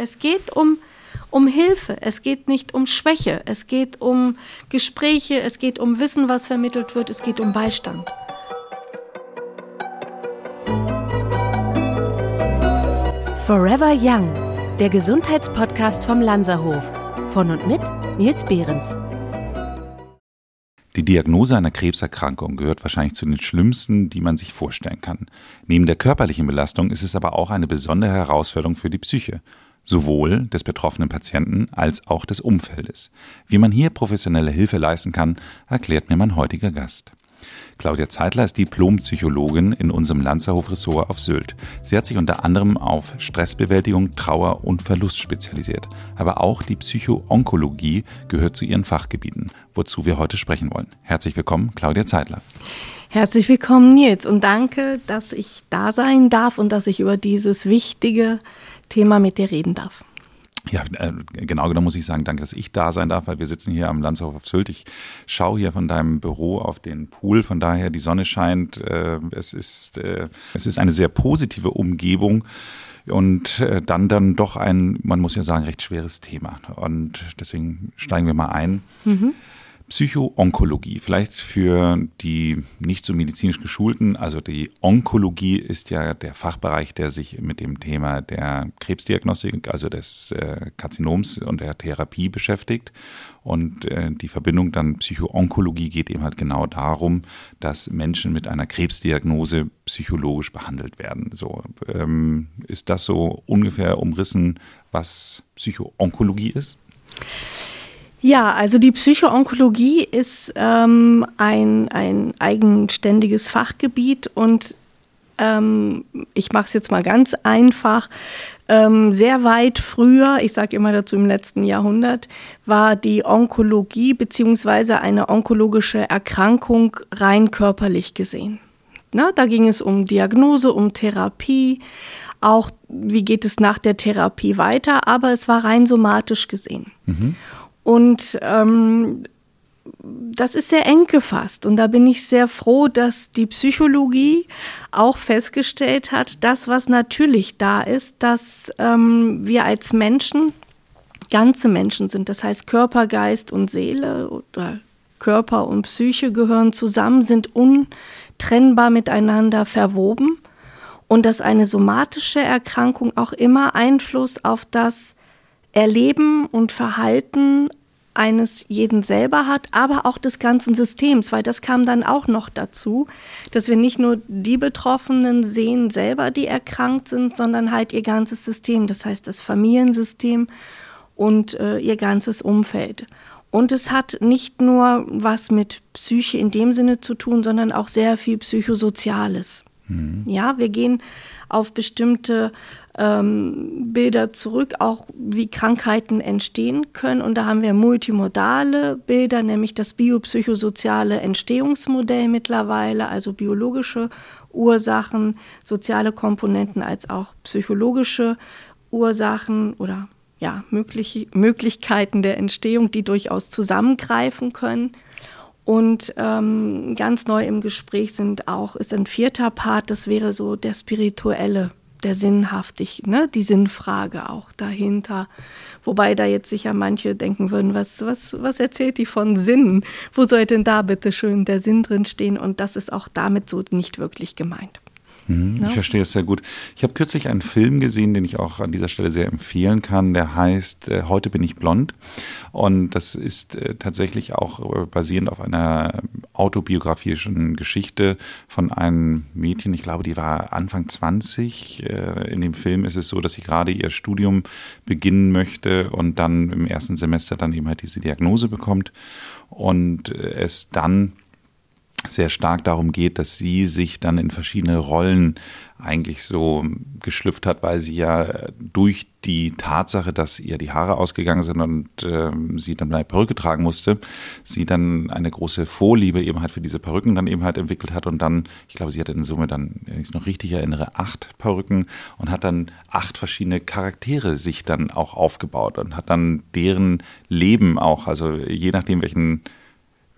Es geht um, um Hilfe, es geht nicht um Schwäche, es geht um Gespräche, es geht um Wissen, was vermittelt wird, es geht um Beistand. Forever Young, der Gesundheitspodcast vom Lanzerhof. Von und mit Nils Behrens. Die Diagnose einer Krebserkrankung gehört wahrscheinlich zu den schlimmsten, die man sich vorstellen kann. Neben der körperlichen Belastung ist es aber auch eine besondere Herausforderung für die Psyche, sowohl des betroffenen Patienten als auch des Umfeldes. Wie man hier professionelle Hilfe leisten kann, erklärt mir mein heutiger Gast. Claudia Zeitler ist Diplompsychologin in unserem Lanzerhof-Ressort auf Sylt. Sie hat sich unter anderem auf Stressbewältigung, Trauer und Verlust spezialisiert. Aber auch die Psychoonkologie gehört zu ihren Fachgebieten, wozu wir heute sprechen wollen. Herzlich willkommen, Claudia Zeitler. Herzlich willkommen, Nils, und danke, dass ich da sein darf und dass ich über dieses wichtige Thema mit dir reden darf. Ja, äh, genau genommen muss ich sagen, danke, dass ich da sein darf, weil wir sitzen hier am Landshof auf Sylt. Ich schaue hier von deinem Büro auf den Pool, von daher die Sonne scheint. Äh, es ist, äh, es ist eine sehr positive Umgebung und dann dann doch ein, man muss ja sagen, recht schweres Thema. Und deswegen steigen wir mal ein. Mhm. Psychoonkologie, vielleicht für die nicht so medizinisch geschulten, also die Onkologie ist ja der Fachbereich, der sich mit dem Thema der Krebsdiagnostik, also des äh, Karzinoms und der Therapie beschäftigt. Und äh, die Verbindung dann Psychoonkologie geht eben halt genau darum, dass Menschen mit einer Krebsdiagnose psychologisch behandelt werden. So ähm, ist das so ungefähr umrissen, was Psychoonkologie ist? Ja, also die Psychoonkologie ist ähm, ein, ein eigenständiges Fachgebiet und ähm, ich mache es jetzt mal ganz einfach. Ähm, sehr weit früher, ich sage immer dazu im letzten Jahrhundert, war die Onkologie beziehungsweise eine onkologische Erkrankung rein körperlich gesehen. Na, da ging es um Diagnose, um Therapie, auch wie geht es nach der Therapie weiter, aber es war rein somatisch gesehen. Mhm. Und ähm, das ist sehr eng gefasst. Und da bin ich sehr froh, dass die Psychologie auch festgestellt hat, das, was natürlich da ist, dass ähm, wir als Menschen ganze Menschen sind. Das heißt, Körper, Geist und Seele oder Körper und Psyche gehören zusammen, sind untrennbar miteinander verwoben. Und dass eine somatische Erkrankung auch immer Einfluss auf das Erleben und Verhalten eines jeden selber hat, aber auch des ganzen Systems, weil das kam dann auch noch dazu, dass wir nicht nur die Betroffenen sehen selber, die erkrankt sind, sondern halt ihr ganzes System, das heißt das Familiensystem und äh, ihr ganzes Umfeld. Und es hat nicht nur was mit Psyche in dem Sinne zu tun, sondern auch sehr viel Psychosoziales. Mhm. Ja, wir gehen auf bestimmte ähm, Bilder zurück, auch wie Krankheiten entstehen können. Und da haben wir multimodale Bilder, nämlich das biopsychosoziale Entstehungsmodell mittlerweile, also biologische Ursachen, soziale Komponenten als auch psychologische Ursachen oder ja, möglich, Möglichkeiten der Entstehung, die durchaus zusammengreifen können. Und ähm, ganz neu im Gespräch sind auch, ist ein vierter Part, das wäre so der spirituelle der Sinnhaftig, ne? die Sinnfrage auch dahinter. Wobei da jetzt sicher manche denken würden, was, was, was erzählt die von Sinn? Wo soll denn da bitte schön der Sinn drin stehen? Und das ist auch damit so nicht wirklich gemeint. Mhm, ich verstehe es sehr gut. Ich habe kürzlich einen Film gesehen, den ich auch an dieser Stelle sehr empfehlen kann. Der heißt äh, Heute bin ich blond. Und das ist äh, tatsächlich auch äh, basierend auf einer autobiografischen Geschichte von einem Mädchen. Ich glaube, die war Anfang 20. Äh, in dem Film ist es so, dass sie gerade ihr Studium beginnen möchte und dann im ersten Semester dann eben halt diese Diagnose bekommt und es dann sehr stark darum geht, dass sie sich dann in verschiedene Rollen eigentlich so geschlüpft hat, weil sie ja durch die Tatsache, dass ihr die Haare ausgegangen sind und äh, sie dann eine Perücke tragen musste, sie dann eine große Vorliebe eben halt für diese Perücken dann eben halt entwickelt hat und dann, ich glaube, sie hatte in Summe dann, wenn ich es noch richtig erinnere, acht Perücken und hat dann acht verschiedene Charaktere sich dann auch aufgebaut und hat dann deren Leben auch, also je nachdem welchen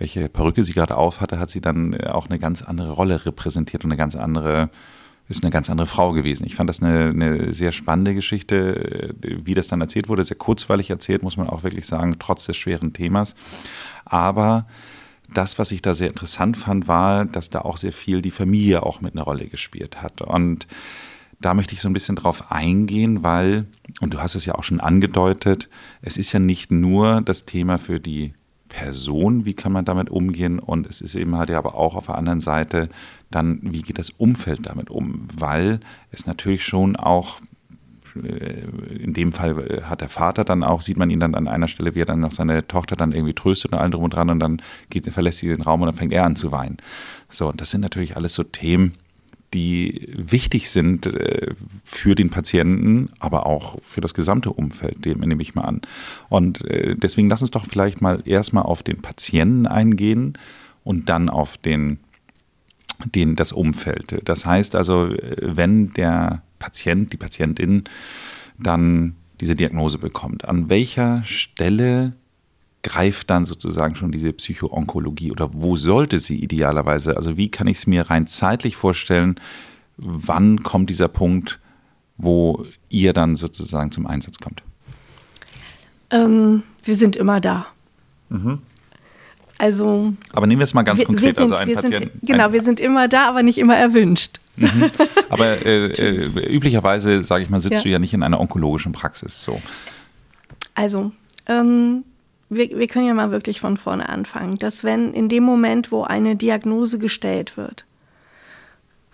welche Perücke sie gerade auf hatte, hat sie dann äh, auch eine ganz andere Rolle repräsentiert und eine ganz andere ist eine ganz andere Frau gewesen. Ich fand das eine, eine sehr spannende Geschichte, wie das dann erzählt wurde, sehr kurzweilig erzählt, muss man auch wirklich sagen, trotz des schweren Themas. Aber das, was ich da sehr interessant fand, war, dass da auch sehr viel die Familie auch mit einer Rolle gespielt hat. Und da möchte ich so ein bisschen drauf eingehen, weil, und du hast es ja auch schon angedeutet, es ist ja nicht nur das Thema für die Person, wie kann man damit umgehen und es ist eben halt ja aber auch auf der anderen Seite dann, wie geht das Umfeld damit um, weil es natürlich schon auch äh, in dem Fall hat der Vater dann auch, sieht man ihn dann an einer Stelle, wie er dann noch seine Tochter dann irgendwie tröstet und allen drum und dran und dann geht, verlässt sie den Raum und dann fängt er an zu weinen. So, und das sind natürlich alles so Themen, die wichtig sind äh, für den Patienten, aber auch für das gesamte Umfeld, dem nehme ich mal an. Und äh, deswegen lass uns doch vielleicht mal erstmal auf den Patienten eingehen und dann auf den, den, das Umfeld. Das heißt also, äh, wenn der Patient, die Patientin dann diese Diagnose bekommt, an welcher Stelle greift dann sozusagen schon diese Psychoonkologie oder wo sollte sie idealerweise, also wie kann ich es mir rein zeitlich vorstellen, wann kommt dieser Punkt, wo ihr dann sozusagen zum Einsatz kommt? Ähm, wir sind immer da. Mhm. Also. Aber nehmen wir es mal ganz wir, konkret, wir sind, also ein Patient. Sind, genau, ein, wir sind immer da, aber nicht immer erwünscht. Mhm. Aber äh, äh, üblicherweise, sage ich mal, sitzt ja. du ja nicht in einer onkologischen Praxis. So. Also, ähm, wir, wir können ja mal wirklich von vorne anfangen, dass wenn in dem Moment, wo eine Diagnose gestellt wird,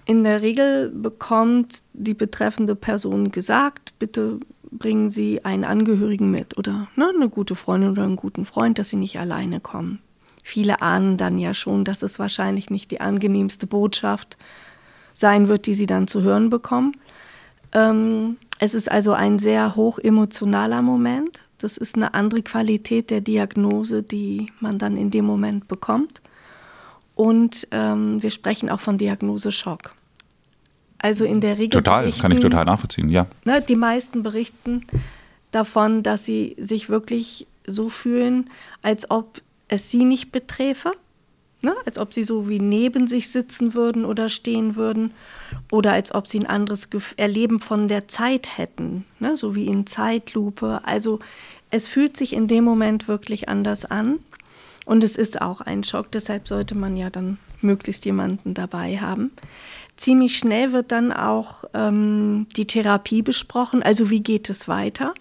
in der Regel bekommt die betreffende Person gesagt, bitte bringen Sie einen Angehörigen mit oder ne, eine gute Freundin oder einen guten Freund, dass Sie nicht alleine kommen. Viele ahnen dann ja schon, dass es wahrscheinlich nicht die angenehmste Botschaft sein wird, die sie dann zu hören bekommen. Ähm, es ist also ein sehr hoch emotionaler Moment. Das ist eine andere Qualität der Diagnose, die man dann in dem Moment bekommt. Und ähm, wir sprechen auch von Diagnoseschock. Also in der Regel. Total, kann ich total nachvollziehen, ja. Ne, die meisten berichten davon, dass sie sich wirklich so fühlen, als ob es sie nicht beträfe, ne? als ob sie so wie neben sich sitzen würden oder stehen würden oder als ob sie ein anderes Erleben von der Zeit hätten, ne? so wie in Zeitlupe. Also es fühlt sich in dem Moment wirklich anders an und es ist auch ein Schock, deshalb sollte man ja dann möglichst jemanden dabei haben. Ziemlich schnell wird dann auch ähm, die Therapie besprochen, also wie geht es weiter.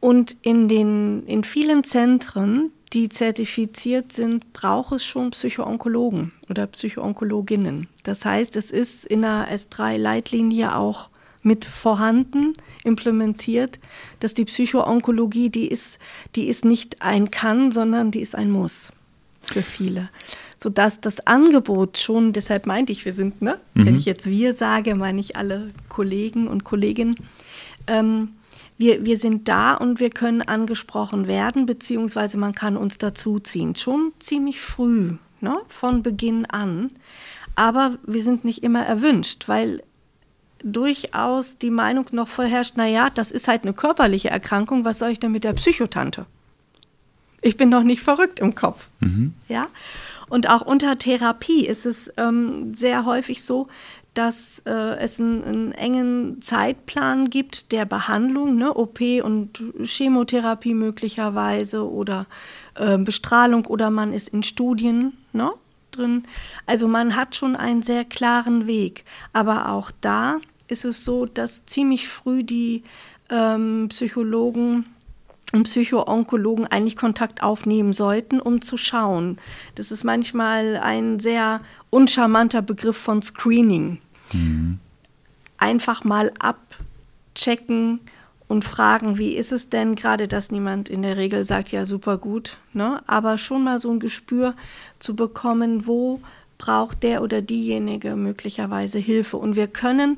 Und in, den, in vielen Zentren, die zertifiziert sind, braucht es schon Psychoonkologen oder Psychoonkologinnen. Das heißt, es ist in der S3-Leitlinie auch mit vorhanden, implementiert, dass die Psychoonkologie, die ist, die ist nicht ein Kann, sondern die ist ein Muss für viele. Sodass das Angebot schon, deshalb meinte ich, wir sind, ne? Mhm. Wenn ich jetzt wir sage, meine ich alle Kollegen und Kolleginnen. Ähm, wir, wir sind da und wir können angesprochen werden, beziehungsweise man kann uns dazuziehen. Schon ziemlich früh, ne? von Beginn an. Aber wir sind nicht immer erwünscht, weil durchaus die Meinung noch vorherrscht, naja, das ist halt eine körperliche Erkrankung, was soll ich denn mit der Psychotante? Ich bin noch nicht verrückt im Kopf. Mhm. Ja? Und auch unter Therapie ist es ähm, sehr häufig so, dass äh, es einen, einen, engen Zeitplan gibt der Behandlung, ne, OP und Chemotherapie möglicherweise oder äh, Bestrahlung oder man ist in Studien ne, drin. Also man hat schon einen sehr klaren Weg. Aber auch da ist es so, dass ziemlich früh die ähm, Psychologen und Psychoonkologen eigentlich Kontakt aufnehmen sollten, um zu schauen. Das ist manchmal ein sehr uncharmanter Begriff von Screening. Mhm. Einfach mal abchecken und fragen, wie ist es denn, gerade dass niemand in der Regel sagt, ja, super gut, ne? aber schon mal so ein Gespür zu bekommen, wo braucht der oder diejenige möglicherweise Hilfe. Und wir können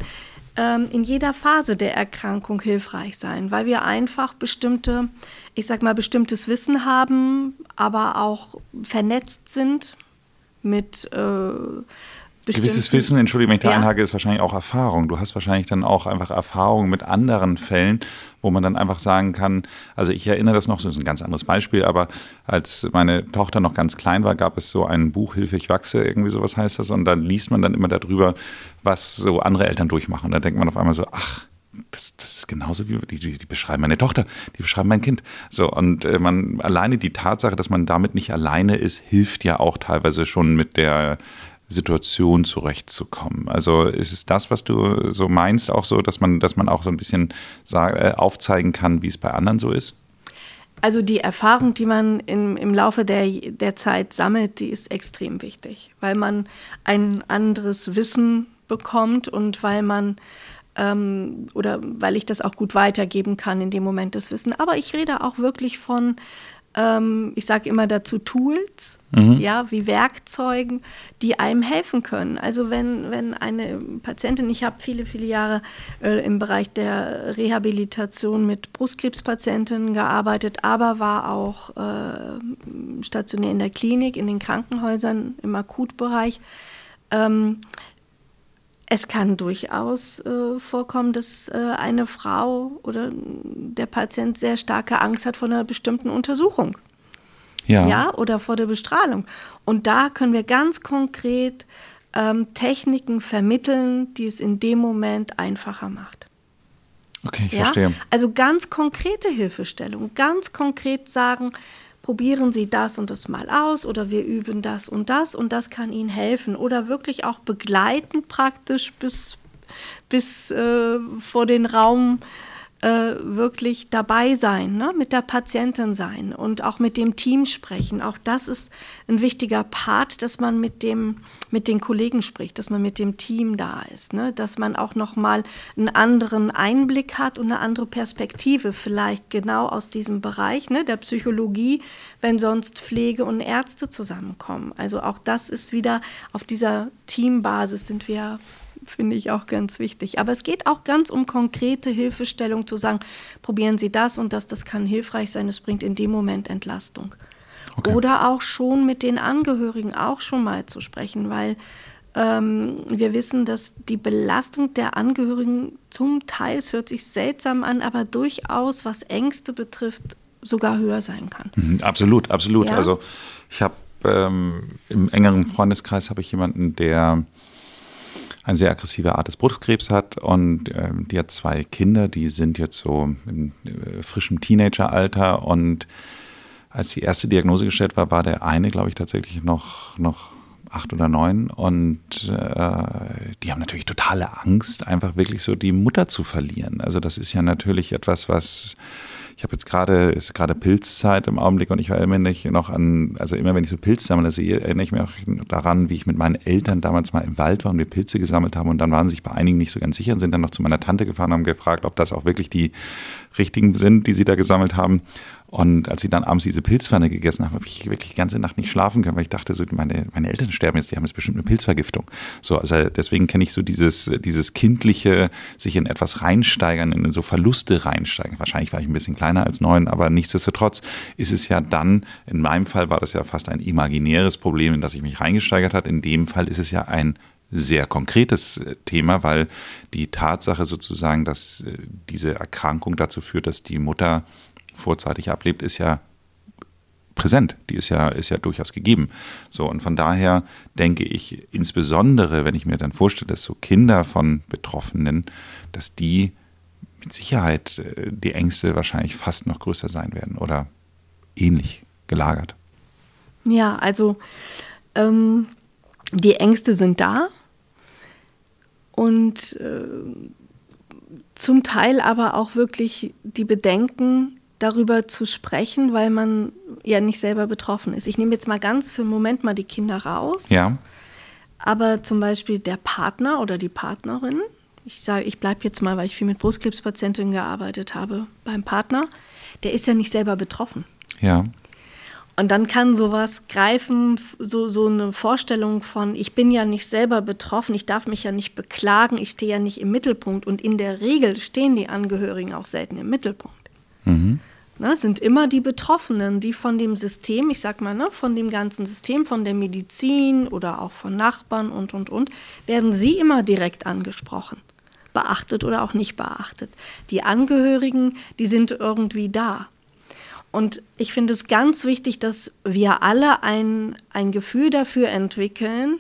ähm, in jeder Phase der Erkrankung hilfreich sein, weil wir einfach bestimmte, ich sag mal, bestimmtes Wissen haben, aber auch vernetzt sind mit äh, Gewisses Wissen, entschuldige, wenn ich da Ja. einhake, ist wahrscheinlich auch Erfahrung. Du hast wahrscheinlich dann auch einfach Erfahrung mit anderen Fällen, wo man dann einfach sagen kann, also ich erinnere das noch, das ist ein ganz anderes Beispiel, aber als meine Tochter noch ganz klein war, gab es so ein Buch, Hilfe, ich wachse, irgendwie sowas heißt das, und dann liest man dann immer darüber, was so andere Eltern durchmachen. Und da denkt man auf einmal so, ach, das, das ist genauso wie die, die, beschreiben meine Tochter, die beschreiben mein Kind. So und äh, man alleine die Tatsache, dass man damit nicht alleine ist, hilft ja auch teilweise schon mit der Situation zurechtzukommen. Also ist es das, was du so meinst, auch so, dass man, dass man auch so ein bisschen äh, aufzeigen kann, wie es bei anderen so ist? Also die Erfahrung, die man im, im Laufe der, der Zeit sammelt, die ist extrem wichtig, weil man ein anderes Wissen bekommt und weil man ähm, oder weil ich das auch gut weitergeben kann in dem Moment das Wissen. Aber ich rede auch wirklich von, ähm, ich sage immer dazu Tools, ja, wie Werkzeugen, die einem helfen können. Also wenn, wenn eine Patientin, ich habe viele, viele Jahre äh, im Bereich der Rehabilitation mit Brustkrebspatientinnen gearbeitet, aber war auch äh, stationär in der Klinik, in den Krankenhäusern im Akutbereich. Ähm, es kann durchaus äh, vorkommen, dass äh, eine Frau oder der Patient sehr starke Angst hat vor einer bestimmten Untersuchung Ja. ja, oder vor der Bestrahlung. Und da können wir ganz konkret ähm, Techniken vermitteln, die es in dem Moment einfacher macht. Okay, ich ja? verstehe. Also ganz konkrete Hilfestellung, ganz konkret sagen, probieren Sie das und das mal aus oder wir üben das und das und das kann Ihnen helfen. Oder wirklich auch begleiten praktisch bis, bis äh, vor den Raum wirklich dabei sein, ne? mit der Patientin sein und auch mit dem Team sprechen. Auch das ist ein wichtiger Part, dass man mit, dem, mit den Kollegen spricht, dass man mit dem Team da ist, ne? dass man auch nochmal einen anderen Einblick hat und eine andere Perspektive, vielleicht genau aus diesem Bereich ne? der Psychologie, wenn sonst Pflege und Ärzte zusammenkommen. Also auch das ist wieder auf dieser Teambasis sind wir finde ich auch ganz wichtig. Aber es geht auch ganz um konkrete Hilfestellung zu sagen, probieren Sie das und das, das kann hilfreich sein, es bringt in dem Moment Entlastung. Okay. Oder auch schon mit den Angehörigen auch schon mal zu sprechen, weil ähm, wir wissen, dass die Belastung der Angehörigen zum Teil, es hört sich seltsam an, aber durchaus, was Ängste betrifft, sogar höher sein kann. Mhm, Absolut, absolut. Ja? Also ich habe ähm, im engeren Freundeskreis habe ich jemanden, der eine sehr aggressive Art des Brustkrebs hat und ähm, die hat zwei Kinder, die sind jetzt so im äh, frischen Teenageralter und als die erste Diagnose gestellt war, war der eine, glaube ich, tatsächlich noch, noch acht oder neun und äh, die haben natürlich totale Angst, einfach wirklich so die Mutter zu verlieren. Also das ist ja natürlich etwas, was ich habe jetzt gerade, ist gerade Pilzzeit im Augenblick und ich erinnere mich noch an, also immer wenn ich so Pilze sammle, sehe, erinnere ich mich auch daran, wie ich mit meinen Eltern damals mal im Wald war und wir Pilze gesammelt haben und dann waren sie sich bei einigen nicht so ganz sicher und sind dann noch zu meiner Tante gefahren und haben gefragt, ob das auch wirklich die richtigen sind, die sie da gesammelt haben. Und als sie dann abends diese Pilzpfanne gegessen haben, habe ich wirklich die ganze Nacht nicht schlafen können, weil ich dachte, so meine, meine Eltern sterben jetzt, die haben jetzt bestimmt eine Pilzvergiftung. So, also deswegen kenne ich so dieses, dieses kindliche, sich in etwas reinsteigern, in so Verluste reinsteigern. Wahrscheinlich war ich ein bisschen kleiner als neun, aber nichtsdestotrotz ist es ja dann, in meinem Fall war das ja fast ein imaginäres Problem, in das ich mich reingesteigert hat. In dem Fall ist es ja ein sehr konkretes äh, Thema, weil die Tatsache sozusagen, dass äh, diese Erkrankung dazu führt, dass die Mutter vorzeitig ablebt, ist ja präsent. Die ist ja, ist ja durchaus gegeben. So, und von daher denke ich, insbesondere, wenn ich mir dann vorstelle, dass so Kinder von Betroffenen, dass die mit Sicherheit äh, die Ängste wahrscheinlich fast noch größer sein werden oder ähnlich gelagert. Ja, also ähm, die Ängste sind da und äh, zum Teil aber auch wirklich die Bedenken, darüber zu sprechen, weil man ja nicht selber betroffen ist. Ich nehme jetzt mal ganz für einen Moment mal die Kinder raus, Ja, aber zum Beispiel der Partner oder die Partnerin, ich sage, ich bleibe jetzt mal, weil ich viel mit Brustkrebspatientinnen gearbeitet habe, beim Partner, der ist ja nicht selber betroffen. ja, Und dann kann sowas greifen, so, so eine Vorstellung von, ich bin ja nicht selber betroffen, ich darf mich ja nicht beklagen, ich stehe ja nicht im Mittelpunkt. Und in der Regel stehen die Angehörigen auch selten im Mittelpunkt. Ne, sind immer die Betroffenen, die von dem System, ich sag mal, ne, von dem ganzen System, von der Medizin oder auch von Nachbarn und, und, und, werden sie immer direkt angesprochen. Beachtet oder auch nicht beachtet. Die Angehörigen, die sind irgendwie da. Und ich finde es ganz wichtig, dass wir alle ein, ein Gefühl dafür entwickeln,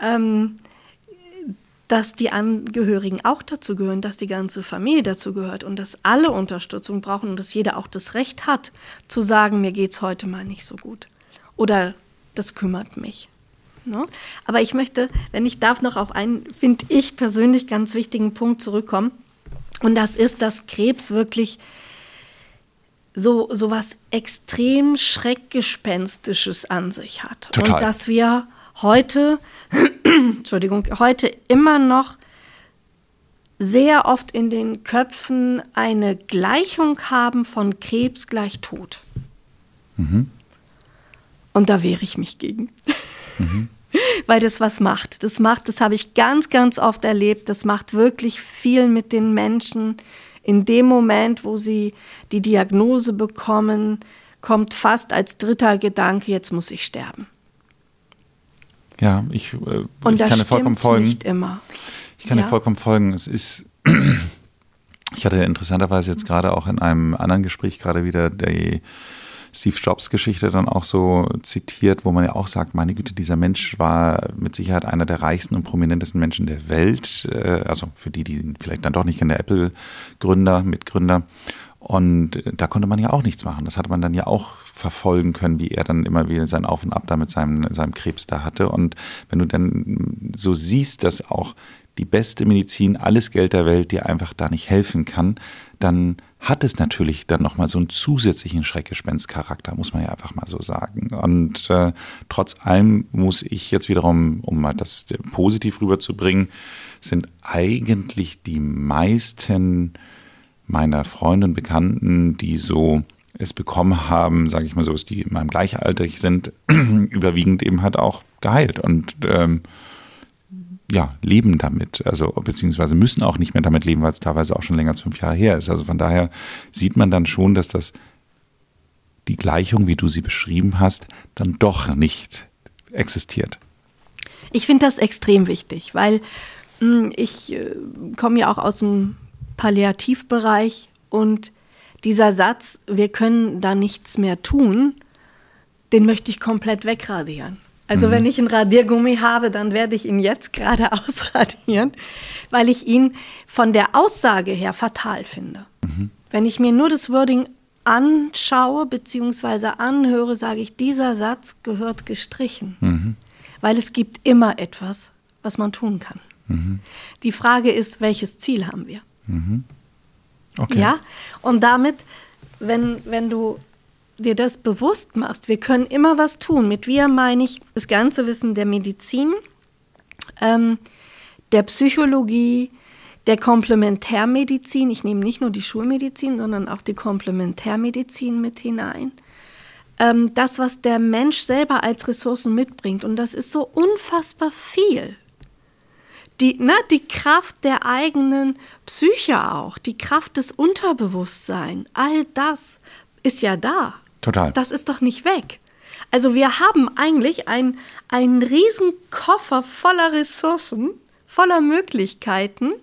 ähm, dass die Angehörigen auch dazu gehören, dass die ganze Familie dazu gehört und dass alle Unterstützung brauchen und dass jeder auch das Recht hat, zu sagen, mir geht es heute mal nicht so gut. Oder das kümmert mich. Ne? Aber ich möchte, wenn ich darf, noch auf einen, finde ich persönlich ganz wichtigen Punkt zurückkommen. Und das ist, dass Krebs wirklich so, so was extrem Schreckgespenstisches an sich hat. Total. Und dass wir heute, Entschuldigung, heute immer noch sehr oft in den Köpfen eine Gleichung haben von Krebs gleich Tod. Mhm. Und da wehre ich mich gegen. Mhm. Weil das was macht. Das macht, das habe ich ganz, ganz oft erlebt. Das macht wirklich viel mit den Menschen. In dem Moment, wo sie die Diagnose bekommen, kommt fast als dritter Gedanke, jetzt muss ich sterben. Ja, ich, äh, Und ich kann dir vollkommen folgen. Nicht immer. Ich kann ja? dir vollkommen folgen. Es ist, ich hatte interessanterweise jetzt gerade auch in einem anderen Gespräch gerade wieder die Steve Jobs Geschichte dann auch so zitiert, wo man ja auch sagt, meine Güte, dieser Mensch war mit Sicherheit einer der reichsten und prominentesten Menschen der Welt. Äh, also für die, die vielleicht dann doch nicht kennen, der Apple-Gründer, Mitgründer. Und äh, da konnte man ja auch nichts machen. Das hatte man dann ja auch verfolgen können, wie er dann immer wieder sein Auf und Ab da mit seinem, seinem Krebs da hatte. Und wenn du dann so siehst, dass auch die beste Medizin, alles Geld der Welt dir einfach da nicht helfen kann, dann hat es natürlich dann nochmal so einen zusätzlichen Schreckgespenstcharakter, muss man ja einfach mal so sagen. Und äh, trotz allem muss ich jetzt wiederum, um mal das positiv rüberzubringen, sind eigentlich die meisten meiner Freunde und Bekannten, die so es bekommen haben, sage ich mal so, die in meinem Gleichaltrig sind, überwiegend eben halt auch geheilt und ähm, ja, leben damit, also beziehungsweise müssen auch nicht mehr damit leben, weil es teilweise auch schon länger als fünf Jahre her ist. Also von daher sieht man dann schon, dass das die Gleichung, wie du sie beschrieben hast, dann doch nicht existiert. Ich finde das extrem wichtig, weil mh, hm, ich äh, komme ja auch aus dem Palliativbereich und dieser Satz, wir können da nichts mehr tun, den möchte ich komplett wegradieren. Also mhm. wenn ich einen Radiergummi habe, dann werde ich ihn jetzt gerade ausradieren, weil ich ihn von der Aussage her fatal finde. Mhm. Wenn ich mir nur das Wording anschaue bzw. anhöre, sage ich, dieser Satz gehört gestrichen, mhm. weil es gibt immer etwas, was man tun kann. Mhm. Die Frage ist, welches Ziel haben wir? Okay. Ja, und damit, wenn, wenn du dir das bewusst machst, wir können immer was tun. Mit wir meine ich das ganze Wissen der Medizin, ähm, der Psychologie, der Komplementärmedizin. Ich nehme nicht nur die Schulmedizin, sondern auch die Komplementärmedizin mit hinein. Ähm, das, was der Mensch selber als Ressourcen mitbringt. Und das ist so unfassbar viel die, ne, die Kraft der eigenen Psyche auch, die Kraft des Unterbewusstseins, all das ist ja da. Total. Das ist doch nicht weg. Also wir haben eigentlich ein, einen riesen Koffer voller Ressourcen, voller Möglichkeiten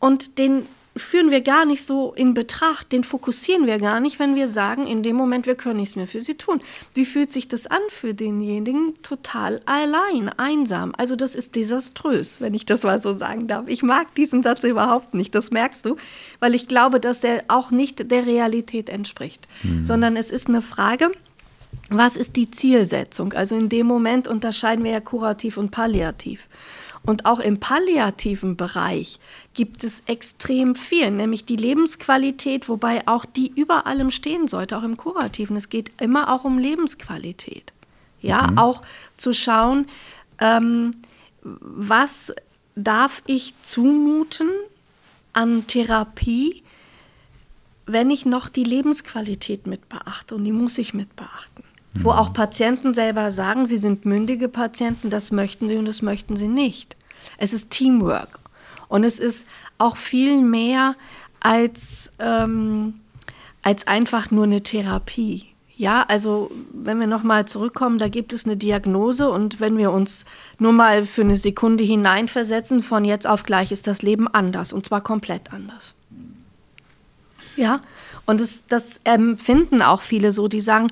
und den führen wir gar nicht so in Betracht, den fokussieren wir gar nicht, wenn wir sagen, in dem Moment, wir können nichts mehr für sie tun. Wie fühlt sich das an für denjenigen? Total allein, einsam. Also das ist desaströs, wenn ich das mal so sagen darf. Ich mag diesen Satz überhaupt nicht, das merkst du, weil ich glaube, dass er auch nicht der Realität entspricht, mhm. sondern es ist eine Frage, was ist die Zielsetzung? Also in dem Moment unterscheiden wir ja kurativ und palliativ. Und auch im palliativen Bereich gibt es extrem viel, nämlich die Lebensqualität, wobei auch die über allem stehen sollte, auch im Kurativen. Es geht immer auch um Lebensqualität. Ja, mhm. auch zu schauen, ähm, was darf ich zumuten an Therapie, wenn ich noch die Lebensqualität mit beachte und die muss ich mit beachten. Mhm. Wo auch Patienten selber sagen, sie sind mündige Patienten, das möchten sie und das möchten sie nicht. Es ist Teamwork. Und es ist auch viel mehr als, ähm, als einfach nur eine Therapie. Ja, also wenn wir nochmal zurückkommen, da gibt es eine Diagnose und wenn wir uns nur mal für eine Sekunde hineinversetzen, von jetzt auf gleich ist das Leben anders und zwar komplett anders. Ja, und das, das empfinden auch viele so, die sagen,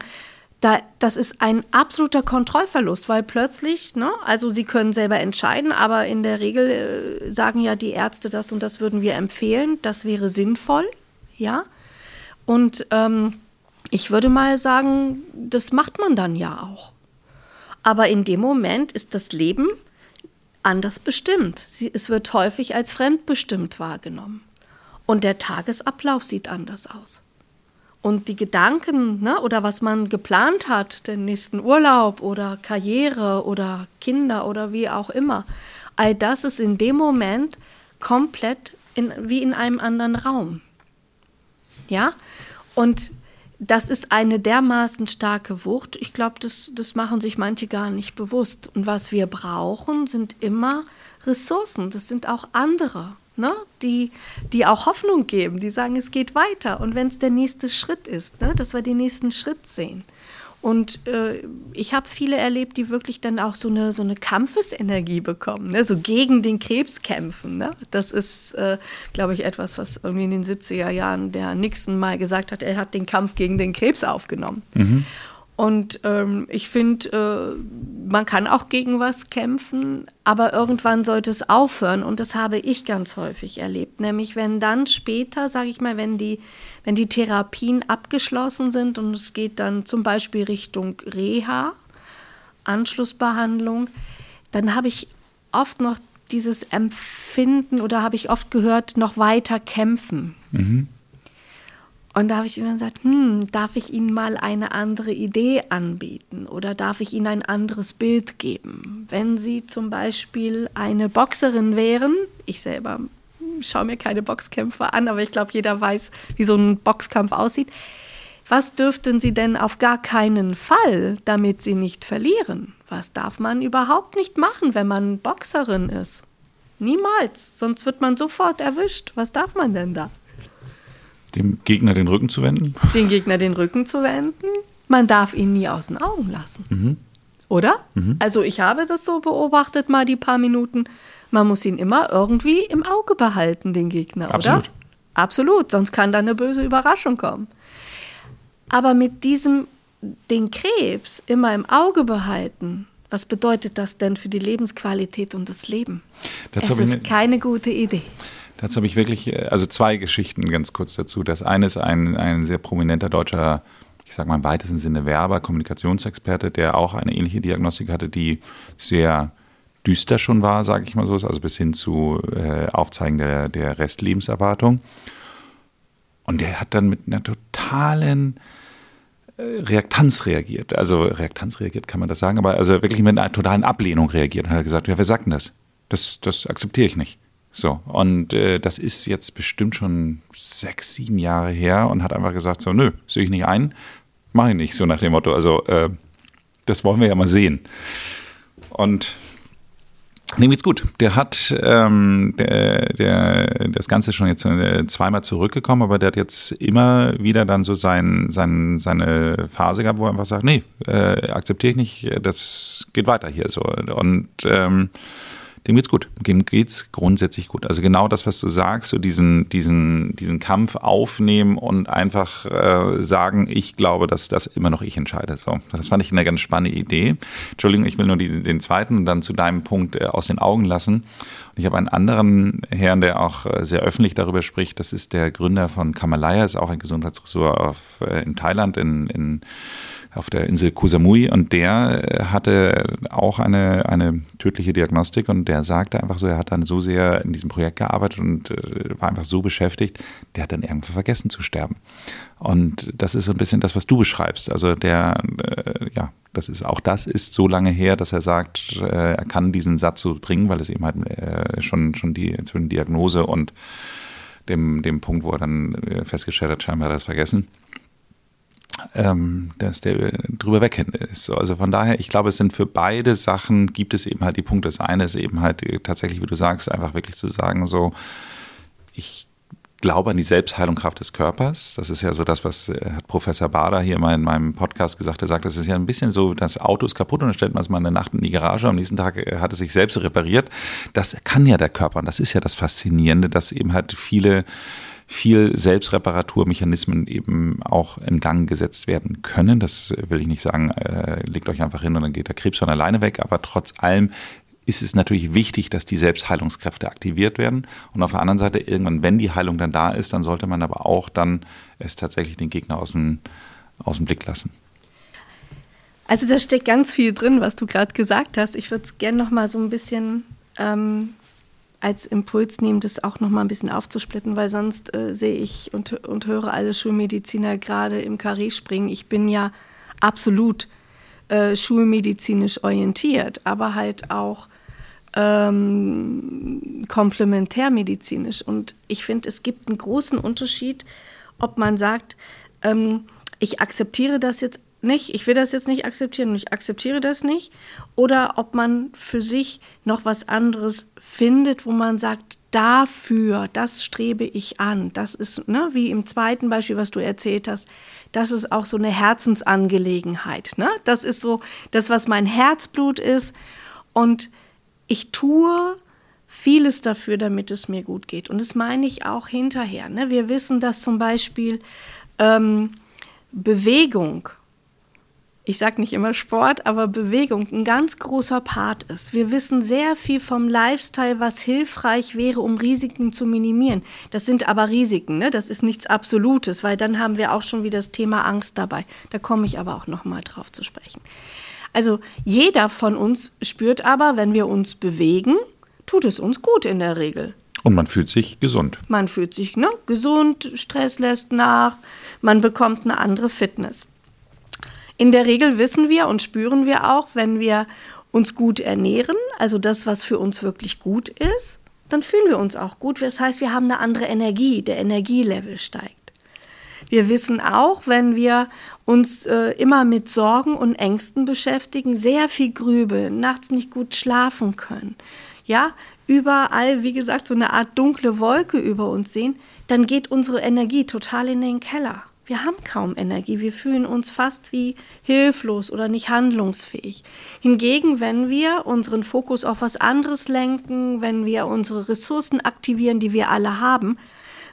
da, das ist ein absoluter Kontrollverlust, weil plötzlich, ne, also sie können selber entscheiden, aber in der Regel äh, sagen ja die Ärzte das und das würden wir empfehlen, das wäre sinnvoll, ja. Und ähm, ich würde mal sagen, das macht man dann ja auch. Aber in dem Moment ist das Leben anders bestimmt. Es wird häufig als fremdbestimmt wahrgenommen. Und der Tagesablauf sieht anders aus. Und die Gedanken ne, oder was man geplant hat, den nächsten Urlaub oder Karriere oder Kinder oder wie auch immer, all das ist in dem Moment komplett in, wie in einem anderen Raum. Ja, und das ist eine dermaßen starke Wucht. Ich glaube, das, das machen sich manche gar nicht bewusst. Und was wir brauchen, sind immer Ressourcen. Das sind auch andere, ne? die, die auch Hoffnung geben, die sagen, es geht weiter. Und wenn es der nächste Schritt ist, ne? dass wir den nächsten Schritt sehen. Und äh, ich habe viele erlebt, die wirklich dann auch so eine, so eine Kampfesenergie bekommen, ne? so gegen den Krebs kämpfen. Ne? Das ist, äh, glaube ich, etwas, was irgendwie in den 70er Jahren der Nixon mal gesagt hat, er hat den Kampf gegen den Krebs aufgenommen. Mhm. Und ähm, ich finde, äh, man kann auch gegen was kämpfen, aber irgendwann sollte es aufhören. Und das habe ich ganz häufig erlebt. Nämlich, wenn dann später, sage ich mal, wenn die, wenn die Therapien abgeschlossen sind und es geht dann zum Beispiel Richtung Reha, Anschlussbehandlung, dann habe ich oft noch dieses Empfinden oder habe ich oft gehört, noch weiter kämpfen. Mhm. Und da habe ich immer gesagt, hm, darf ich Ihnen mal eine andere Idee anbieten oder darf ich Ihnen ein anderes Bild geben? Wenn Sie zum Beispiel eine Boxerin wären, ich selber schaue mir keine Boxkämpfe an, aber ich glaube, jeder weiß, wie so ein Boxkampf aussieht. Was dürften Sie denn auf gar keinen Fall, damit Sie nicht verlieren? Was darf man überhaupt nicht machen, wenn man Boxerin ist? Niemals, sonst wird man sofort erwischt. Was darf man denn da? Dem Gegner den Rücken zu wenden? Den Gegner den Rücken zu wenden. Man darf ihn nie aus den Augen lassen. Mhm. Oder? Mhm. Also ich habe das so beobachtet, mal die paar Minuten. Man muss ihn immer irgendwie im Auge behalten, den Gegner, Absolut. oder? Absolut, sonst kann da eine böse Überraschung kommen. Aber mit diesem, den Krebs immer im Auge behalten, was bedeutet das denn für die Lebensqualität und das Leben? Das ist eine, keine gute Idee. Dazu habe ich wirklich, äh, also zwei Geschichten ganz kurz dazu. Das eine ist ein, ein sehr prominenter deutscher, ich sage mal im weitesten Sinne Werber, Kommunikationsexperte, der auch eine ähnliche Diagnostik hatte, die sehr düster schon war, sage ich mal so, also bis hin zu äh, Aufzeigen der, der Restlebenserwartung. Und der hat dann mit einer totalen äh, Reaktanz reagiert. Also Reaktanz reagiert, kann man das sagen, aber also wirklich mit einer totalen Ablehnung reagiert und hat gesagt, ja, wer sagt denn das? Das, das akzeptiere ich nicht. So, und äh, das ist jetzt bestimmt schon sechs, sieben Jahre her und hat einfach gesagt: So, nö, sehe ich nicht ein, mache ich nicht, so nach dem Motto. Also, äh, das wollen wir ja mal sehen. Und dem geht's gut. Der hat ähm, der, der, das Ganze schon jetzt äh, zweimal zurückgekommen, aber der hat jetzt immer wieder dann so sein, sein, seine Phase gehabt, wo er einfach sagt, nee, äh, akzeptiere ich nicht, das geht weiter hier so. Und ähm, dem geht's gut. Dem geht's grundsätzlich gut. Also genau das, was du sagst, so diesen, diesen, diesen Kampf aufnehmen und einfach äh, sagen, ich glaube, dass das immer noch ich entscheide. So, das fand ich eine ganz spannende Idee. Entschuldigung, ich will nur die, den zweiten und dann zu deinem Punkt äh, aus den Augen lassen. Und ich habe einen anderen Herrn, der auch äh, sehr öffentlich darüber spricht. Das ist der Gründer von Kamalaya, ist auch ein Gesundheitsressort auf, äh, in Thailand, in, in auf der Insel Koh Samui und der äh, hatte auch eine, eine tödliche Diagnostik und der sagte einfach so, er hat dann so sehr in diesem Projekt gearbeitet und äh, war einfach so beschäftigt, der hat dann irgendwann vergessen zu sterben. Und das ist so ein bisschen das, was du beschreibst. Also der, äh, ja, das ist auch das ist so lange her, dass er sagt, äh, er kann diesen Satz so bringen, weil es eben halt äh, schon, schon die zwischen Diagnose und dem, dem Punkt, wo er dann äh, festgestellt hat, scheinbar hat er es vergessen ähm, dass der drüber weg ist. Also von daher, ich glaube, es sind für beide Sachen gibt es eben halt die Punkte. Das eine ist eben halt tatsächlich, wie du sagst, einfach wirklich zu sagen, so, ich glaube an die Selbstheilungskraft des Körpers. Das ist ja so das, was äh, hat Professor Bader hier mal in meinem Podcast gesagt. Er sagt, das ist ja ein bisschen so, das Auto ist kaputt und dann stellt man es mal eine Nacht in die Garage. Am nächsten Tag äh, hat es sich selbst repariert. Das kann ja der Körper und das ist ja das Faszinierende, dass eben halt viele viel Selbstreparaturmechanismen eben auch in Gang gesetzt werden können. Das will ich nicht sagen, äh, legt euch einfach hin und dann geht der Krebs von alleine weg, aber trotz allem ist es natürlich wichtig, dass die Selbstheilungskräfte aktiviert werden. Und auf der anderen Seite, irgendwann, wenn die Heilung dann da ist, dann sollte man aber auch dann es tatsächlich den Gegner aus dem, aus dem Blick lassen. Also da steckt ganz viel drin, was du gerade gesagt hast. Ich würde es gerne noch mal so ein bisschen ähm, als Impuls nehmen, das auch noch mal ein bisschen aufzusplitten, weil sonst äh, sehe ich und, und höre alle Schulmediziner gerade im Karree springen. Ich bin ja absolut äh, schulmedizinisch orientiert, aber halt auch ähm, komplementärmedizinisch. Und ich finde, es gibt einen großen Unterschied, ob man sagt, ähm, ich akzeptiere das jetzt nicht, ich will das jetzt nicht akzeptieren und ich akzeptiere das nicht, oder ob man für sich noch was anderes findet, wo man sagt, dafür, das strebe ich an. Das ist, ne, wie im zweiten Beispiel, was du erzählt hast, das ist auch so eine Herzensangelegenheit. Ne? Das ist so das, was mein Herzblut ist. Und ich tue vieles dafür, damit es mir gut geht. Und das meine ich auch hinterher. Ne? Wir wissen, dass zum Beispiel ähm, Bewegung, ich sage nicht immer Sport, aber Bewegung ein ganz großer Part ist. Wir wissen sehr viel vom Lifestyle, was hilfreich wäre, um Risiken zu minimieren. Das sind aber Risiken, ne? das ist nichts Absolutes, weil dann haben wir auch schon wieder das Thema Angst dabei. Da komme ich aber auch noch mal drauf zu sprechen. Also jeder von uns spürt aber, wenn wir uns bewegen, tut es uns gut in der Regel. Und man fühlt sich gesund. Man fühlt sich ne, gesund, Stress lässt nach, man bekommt eine andere Fitness. In der Regel wissen wir und spüren wir auch, wenn wir uns gut ernähren, also das, was für uns wirklich gut ist, dann fühlen wir uns auch gut. Das heißt, wir haben eine andere Energie, der Energielevel steigt. Wir wissen auch, wenn wir uns äh, immer mit Sorgen und Ängsten beschäftigen, sehr viel grübeln, nachts nicht gut schlafen können, ja, überall, wie gesagt, so eine Art dunkle Wolke über uns sehen, dann geht unsere Energie total in den Keller. Wir haben kaum Energie, wir fühlen uns fast wie hilflos oder nicht handlungsfähig. Hingegen, wenn wir unseren Fokus auf was anderes lenken, wenn wir unsere Ressourcen aktivieren, die wir alle haben,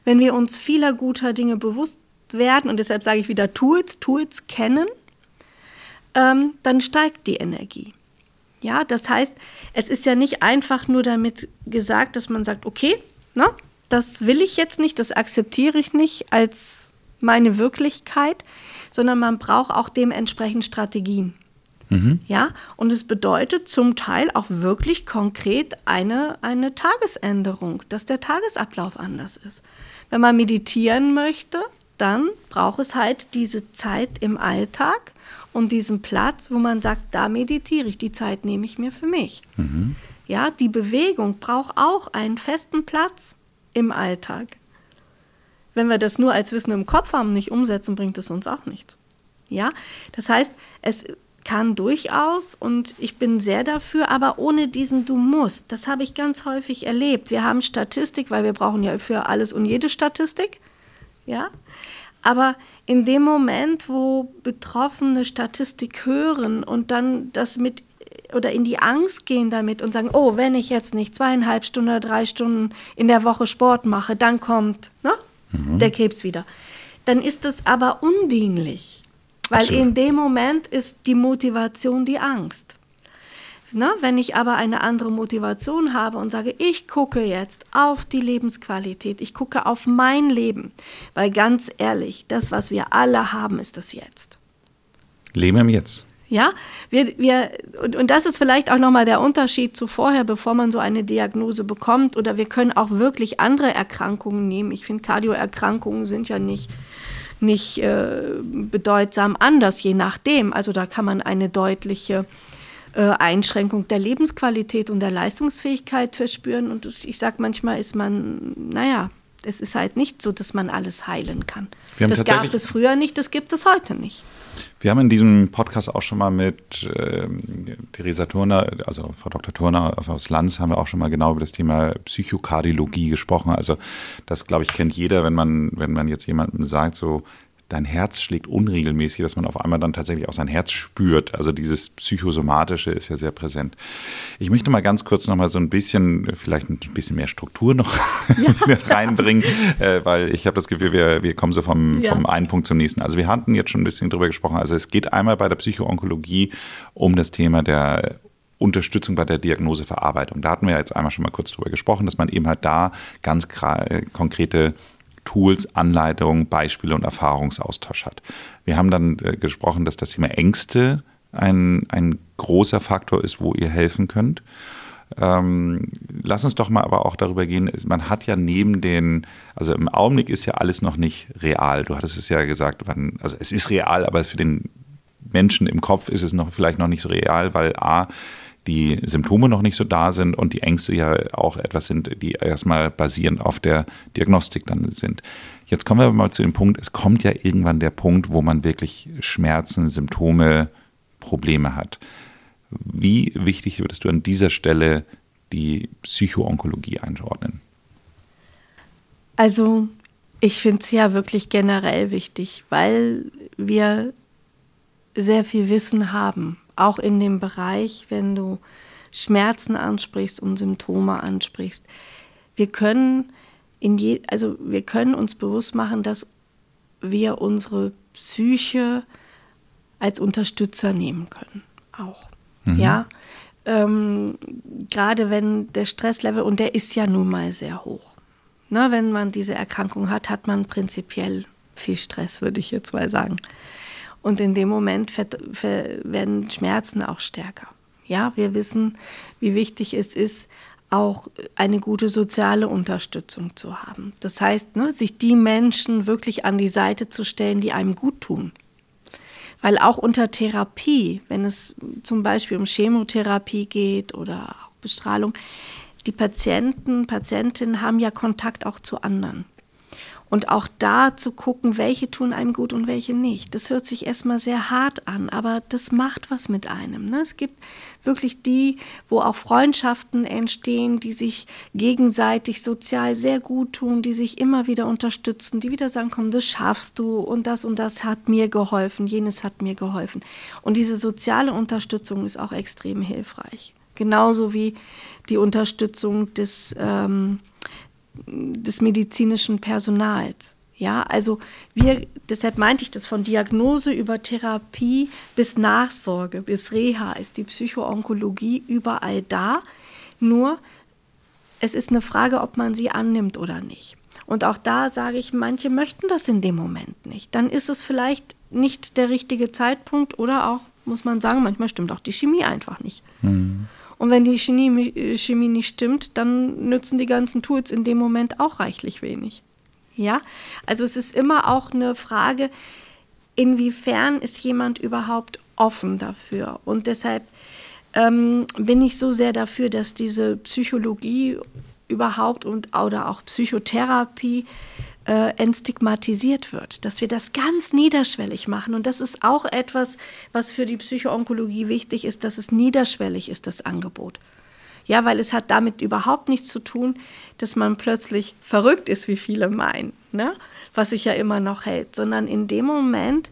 wenn wir uns vieler guter Dinge bewusst werden, und deshalb sage ich wieder Tools, Tools kennen, ähm, dann steigt die Energie. Ja, das heißt, es ist ja nicht einfach nur damit gesagt, dass man sagt, okay, na, das will ich jetzt nicht, das akzeptiere ich nicht als meine Wirklichkeit, sondern man braucht auch dementsprechend Strategien. Mhm. Ja, und es bedeutet zum Teil auch wirklich konkret eine, eine Tagesänderung, dass der Tagesablauf anders ist. Wenn man meditieren möchte, dann braucht es halt diese Zeit im Alltag und diesen Platz, wo man sagt, da meditiere ich, die Zeit nehme ich mir für mich. Mhm. Ja, die Bewegung braucht auch einen festen Platz im Alltag. Wenn wir das nur als Wissen im Kopf haben, nicht umsetzen, bringt es uns auch nichts. Ja, das heißt, es kann durchaus und ich bin sehr dafür, aber ohne diesen Du musst. Das habe ich ganz häufig erlebt. Wir haben Statistik, weil wir brauchen ja für alles und jede Statistik. Ja, aber in dem Moment, wo Betroffene Statistik hören und dann das mit oder in die Angst gehen damit und sagen, oh, wenn ich jetzt nicht zweieinhalb Stunden oder drei Stunden in der Woche Sport mache, dann kommt ne, mhm. der Krebs wieder. Dann ist es aber undienlich, weil Absolut. in dem Moment ist die Motivation die Angst. Ne? Wenn ich aber eine andere Motivation habe und sage, ich gucke jetzt auf die Lebensqualität, ich gucke auf mein Leben, weil ganz ehrlich, das, was wir alle haben, ist das Jetzt. Leben im Jetzt. Ja, wir, wir, und, und das ist vielleicht auch nochmal der Unterschied zu vorher, bevor man so eine Diagnose bekommt. Oder wir können auch wirklich andere Erkrankungen nehmen. Ich finde, Kardioerkrankungen sind ja nicht, nicht äh, bedeutsam anders, je nachdem. Also da kann man eine deutliche äh, Einschränkung der Lebensqualität und der Leistungsfähigkeit verspüren. Und ich sage manchmal ist man, naja, es ist halt nicht so, dass man alles heilen kann. das gab es früher nicht, das gibt es heute nicht. Wir haben in diesem Podcast auch schon mal mit äh, Theresa Turner, also Frau Dr. Turner aus Lanz, haben wir auch schon mal genau über das Thema Psychokardiologie gesprochen. Also das, glaube ich, kennt jeder, wenn man, wenn man jetzt jemandem sagt, so dein Herz schlägt unregelmäßig, dass man auf einmal dann tatsächlich auch sein Herz spürt. Also dieses Psychosomatische ist ja sehr präsent. Ich möchte mal ganz kurz noch mal so ein bisschen, vielleicht ein bisschen mehr Struktur noch ja. reinbringen, äh, weil ich habe das Gefühl, wir, wir kommen so vom, ja. vom einen Punkt zum nächsten. Also wir hatten jetzt schon ein bisschen drüber gesprochen. Also es geht einmal bei der Psychoonkologie um das Thema der Unterstützung bei der Diagnoseverarbeitung. Da hatten wir jetzt einmal schon mal kurz drüber gesprochen, dass man eben halt da ganz äh, konkrete Tools, Anleitungen, Beispiele und Erfahrungsaustausch hat. Wir haben dann äh, gesprochen, dass das Thema Ängste ein, ein großer Faktor ist, wo ihr helfen könnt. Ähm, lass uns doch mal aber auch darüber gehen, man hat ja neben den, also im Augenblick ist ja alles noch nicht real. Du hattest es ja gesagt, man, also es ist real, aber für den Menschen im Kopf ist es noch vielleicht noch nicht so real, weil A, die Symptome noch nicht so da sind und die Ängste ja auch etwas sind, die erstmal basierend auf der Diagnostik dann sind. Jetzt kommen wir mal zu dem Punkt, es kommt ja irgendwann der Punkt, wo man wirklich Schmerzen, Symptome, Probleme hat. Wie wichtig würdest du an dieser Stelle die Psychoonkologie einordnen? Also ich finde es ja wirklich generell wichtig, weil wir sehr viel Wissen haben auch in dem Bereich, wenn du Schmerzen ansprichst und Symptome ansprichst. Wir können in je, also wir können uns bewusst machen, dass wir unsere Psyche als Unterstützer nehmen können. Auch. Mhm. Ja. Ähm, Gerade wenn der Stresslevel, und der ist ja nun mal sehr hoch. Ne, wenn man diese Erkrankung hat, hat man prinzipiell viel Stress, würde ich jetzt mal sagen. Und in dem Moment werden Schmerzen auch stärker. Ja, wir wissen, wie wichtig es ist, auch eine gute soziale Unterstützung zu haben. Das heißt, ne, sich die Menschen wirklich an die Seite zu stellen, die einem gut tun. Weil auch unter Therapie, wenn es zum Beispiel um Chemotherapie geht oder auch Bestrahlung, die Patienten, Patientinnen haben ja Kontakt auch zu anderen. Und auch da zu gucken, welche tun einem gut und welche nicht. Das hört sich erstmal sehr hart an, aber das macht was mit einem. Ne? Es gibt wirklich die, wo auch Freundschaften entstehen, die sich gegenseitig sozial sehr gut tun, die sich immer wieder unterstützen, die wieder sagen, komm, das schaffst du und das und das hat mir geholfen, jenes hat mir geholfen. Und diese soziale Unterstützung ist auch extrem hilfreich. Genauso wie die Unterstützung des ähm, des medizinischen Personals. Ja, also wir, deshalb meinte ich das von Diagnose über Therapie bis Nachsorge, bis Reha ist die Psychoonkologie überall da. Nur es ist eine Frage, ob man sie annimmt oder nicht. Und auch da sage ich, manche möchten das in dem Moment nicht. Dann ist es vielleicht nicht der richtige Zeitpunkt oder auch, muss man sagen, manchmal stimmt auch die Chemie einfach nicht. Mhm. Und wenn die Chemie, äh, Chemie nicht stimmt, dann nützen die ganzen Tools in dem Moment auch reichlich wenig. Ja, also es ist immer auch eine Frage, inwiefern ist jemand überhaupt offen dafür. Und deshalb ähm, bin ich so sehr dafür, dass diese Psychologie überhaupt und oder auch Psychotherapie äh, entstigmatisiert wird, dass wir das ganz niederschwellig machen. Und das ist auch etwas, was für die Psychoonkologie wichtig ist, dass es niederschwellig ist, das Angebot. Ja, weil es hat damit überhaupt nichts zu tun, dass man plötzlich verrückt ist, wie viele meinen, ne? was sich ja immer noch hält, sondern in dem Moment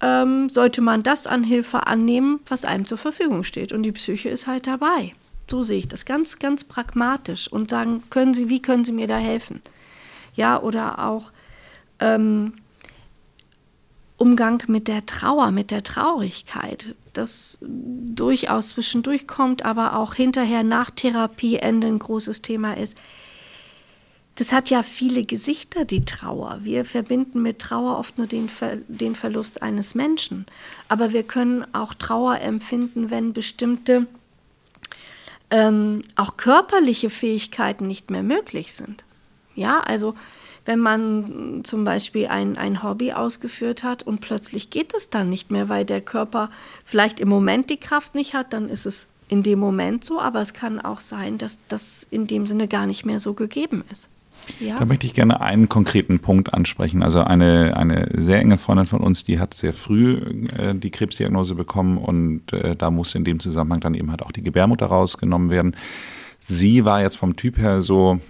ähm, sollte man das an Hilfe annehmen, was einem zur Verfügung steht. Und die Psyche ist halt dabei. So sehe ich das ganz, ganz pragmatisch und sagen, können Sie, wie können Sie mir da helfen? Ja, oder auch ähm, Umgang mit der Trauer, mit der Traurigkeit, das durchaus zwischendurch kommt, aber auch hinterher nach Therapieende ein großes Thema ist. Das hat ja viele Gesichter, die Trauer. Wir verbinden mit Trauer oft nur den, Ver den Verlust eines Menschen. Aber wir können auch Trauer empfinden, wenn bestimmte ähm, auch körperliche Fähigkeiten nicht mehr möglich sind. Ja, also wenn man zum Beispiel ein, ein Hobby ausgeführt hat und plötzlich geht es dann nicht mehr, weil der Körper vielleicht im Moment die Kraft nicht hat, dann ist es in dem Moment so, aber es kann auch sein, dass das in dem Sinne gar nicht mehr so gegeben ist. Ja. Da möchte ich gerne einen konkreten Punkt ansprechen. Also eine, eine sehr enge Freundin von uns, die hat sehr früh äh, die Krebsdiagnose bekommen und äh, da musste in dem Zusammenhang dann eben halt auch die Gebärmutter rausgenommen werden. Sie war jetzt vom Typ her so,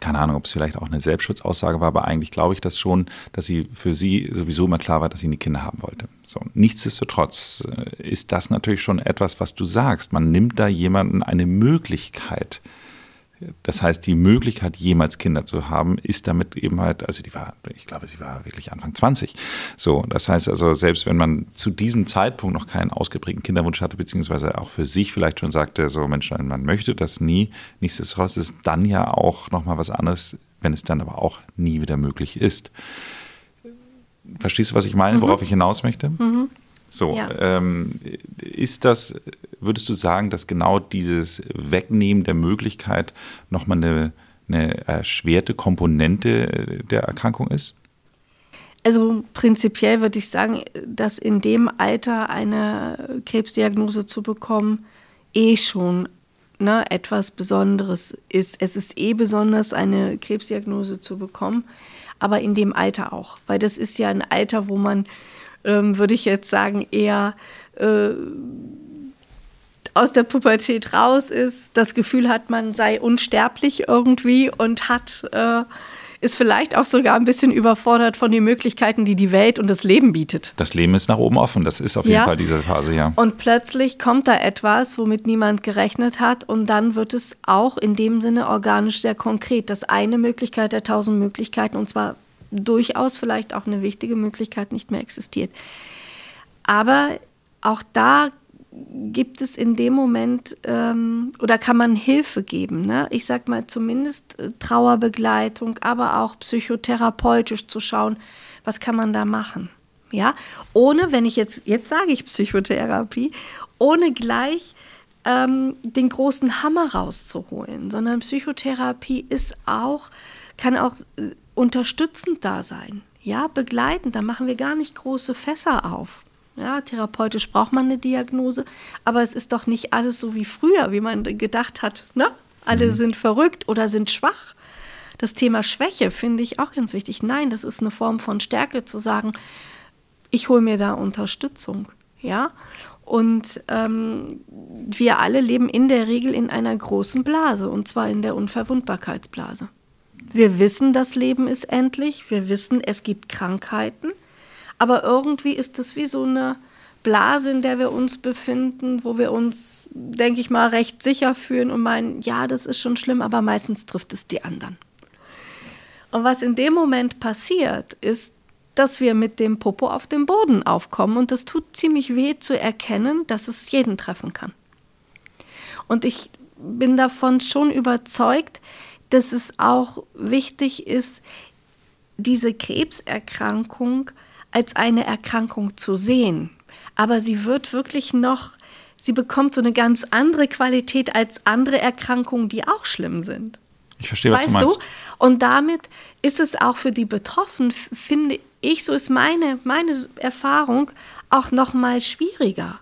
keine Ahnung, ob es vielleicht auch eine Selbstschutzaussage war, aber eigentlich glaube ich das schon, dass sie für sie sowieso immer klar war, dass sie nie Kinder haben wollte. So, nichtsdestotrotz äh, ist das natürlich schon etwas, was du sagst. Man nimmt da jemanden eine Möglichkeit das heißt, die Möglichkeit, jemals Kinder zu haben, ist damit eben halt, also die war, ich glaube, sie war wirklich Anfang 20. So, das heißt also, selbst wenn man zu diesem Zeitpunkt noch keinen ausgeprägten Kinderwunsch hatte, beziehungsweise auch für sich vielleicht schon sagte, so Mensch, man möchte das nie, nichtsdestotrotz ist dann ja auch nochmal was anderes, wenn es dann aber auch nie wieder möglich ist. Verstehst du, was ich meine, worauf mhm. ich hinaus möchte? Mhm. So, ja. ähm, ist das, würdest du sagen, dass genau dieses Wegnehmen der Möglichkeit nochmal eine, eine erschwerte Komponente der Erkrankung ist? Also prinzipiell würde ich sagen, dass in dem Alter eine Krebsdiagnose zu bekommen eh schon ne, etwas Besonderes ist. Es ist eh besonders, eine Krebsdiagnose zu bekommen, aber in dem Alter auch, weil das ist ja ein Alter, wo man ähm, würde ich jetzt sagen, eher äh, aus der Pubertät raus ist, das Gefühl hat, man sei unsterblich irgendwie und hat äh, ist vielleicht auch sogar ein bisschen überfordert von den Möglichkeiten, die die Welt und das Leben bietet. Das Leben ist nach oben offen, das ist auf jeden ja. Fall diese Phase, ja. Und plötzlich kommt da etwas, womit niemand gerechnet hat und dann wird es auch in dem Sinne organisch sehr konkret. Das eine Möglichkeit der tausend Möglichkeiten und zwar durchaus vielleicht auch eine wichtige Möglichkeit nicht mehr existiert. Aber auch da gibt es in dem Moment ähm, oder kann man Hilfe geben. Ne? Ich sag mal zumindest äh, Trauerbegleitung, aber auch psychotherapeutisch zu schauen, was kann man da machen. Ja, ohne, wenn ich jetzt, jetzt sage ich Psychotherapie, ohne gleich ähm, den großen Hammer rauszuholen, sondern Psychotherapie ist auch, kann auch unterstützend da sein, ja, begleitend, da machen wir gar nicht große Fässer auf. Ja, therapeutisch braucht man eine Diagnose, aber es ist doch nicht alles so wie früher, wie man gedacht hat, ne? Alle mhm. sind verrückt oder sind schwach. Das Thema Schwäche finde ich auch ganz wichtig. Nein, das ist eine Form von Stärke zu sagen, ich hole mir da Unterstützung, ja. Und ähm, wir alle leben in der Regel in einer großen Blase, und zwar in der Unverwundbarkeitsblase. Wir wissen, das Leben ist endlich. Wir wissen, es gibt Krankheiten. Aber irgendwie ist das wie so eine Blase, in der wir uns befinden, wo wir uns, denke ich mal, recht sicher fühlen und meinen, ja, das ist schon schlimm, aber meistens trifft es die anderen. Und was in dem Moment passiert, ist, dass wir mit dem Popo auf dem Boden aufkommen und das tut ziemlich weh zu erkennen, dass es jeden treffen kann. Und ich bin davon schon überzeugt, dass es auch wichtig ist, diese Krebserkrankung als eine Erkrankung zu sehen. Aber sie wird wirklich noch, sie bekommt so eine ganz andere Qualität als andere Erkrankungen, die auch schlimm sind. Ich verstehe, was weißt du meinst. Du? Und damit ist es auch für die Betroffenen, finde ich, so ist meine, meine Erfahrung, auch noch mal schwieriger.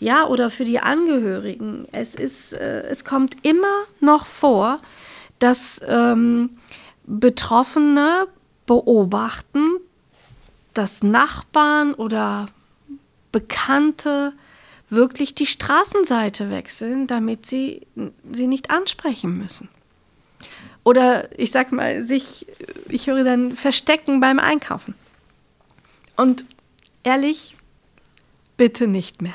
Ja, oder für die Angehörigen. Es, ist, äh, es kommt immer noch vor, dass ähm, Betroffene beobachten, dass Nachbarn oder Bekannte wirklich die Straßenseite wechseln, damit sie sie nicht ansprechen müssen. Oder ich sag mal, sich, ich höre dann verstecken beim Einkaufen. Und ehrlich, bitte nicht mehr.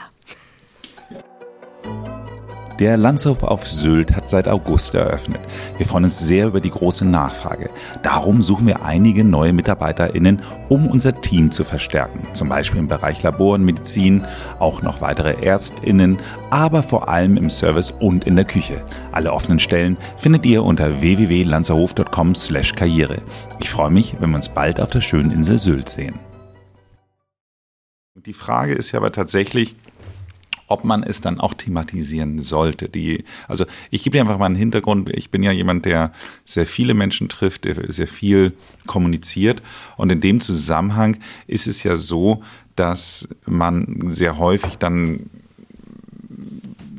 Der Landshof auf Sylt hat seit August eröffnet. Wir freuen uns sehr über die große Nachfrage. Darum suchen wir einige neue MitarbeiterInnen, um unser Team zu verstärken. Zum Beispiel im Bereich Labor und Medizin, auch noch weitere ÄrztInnen, aber vor allem im Service und in der Küche. Alle offenen Stellen findet ihr unter www.lanzerhof.com slash karriere. Ich freue mich, wenn wir uns bald auf der schönen Insel Sylt sehen. Die Frage ist ja aber tatsächlich, ob man es dann auch thematisieren sollte. Die, also ich gebe dir einfach mal einen Hintergrund. Ich bin ja jemand, der sehr viele Menschen trifft, der sehr viel kommuniziert. Und in dem Zusammenhang ist es ja so, dass man sehr häufig dann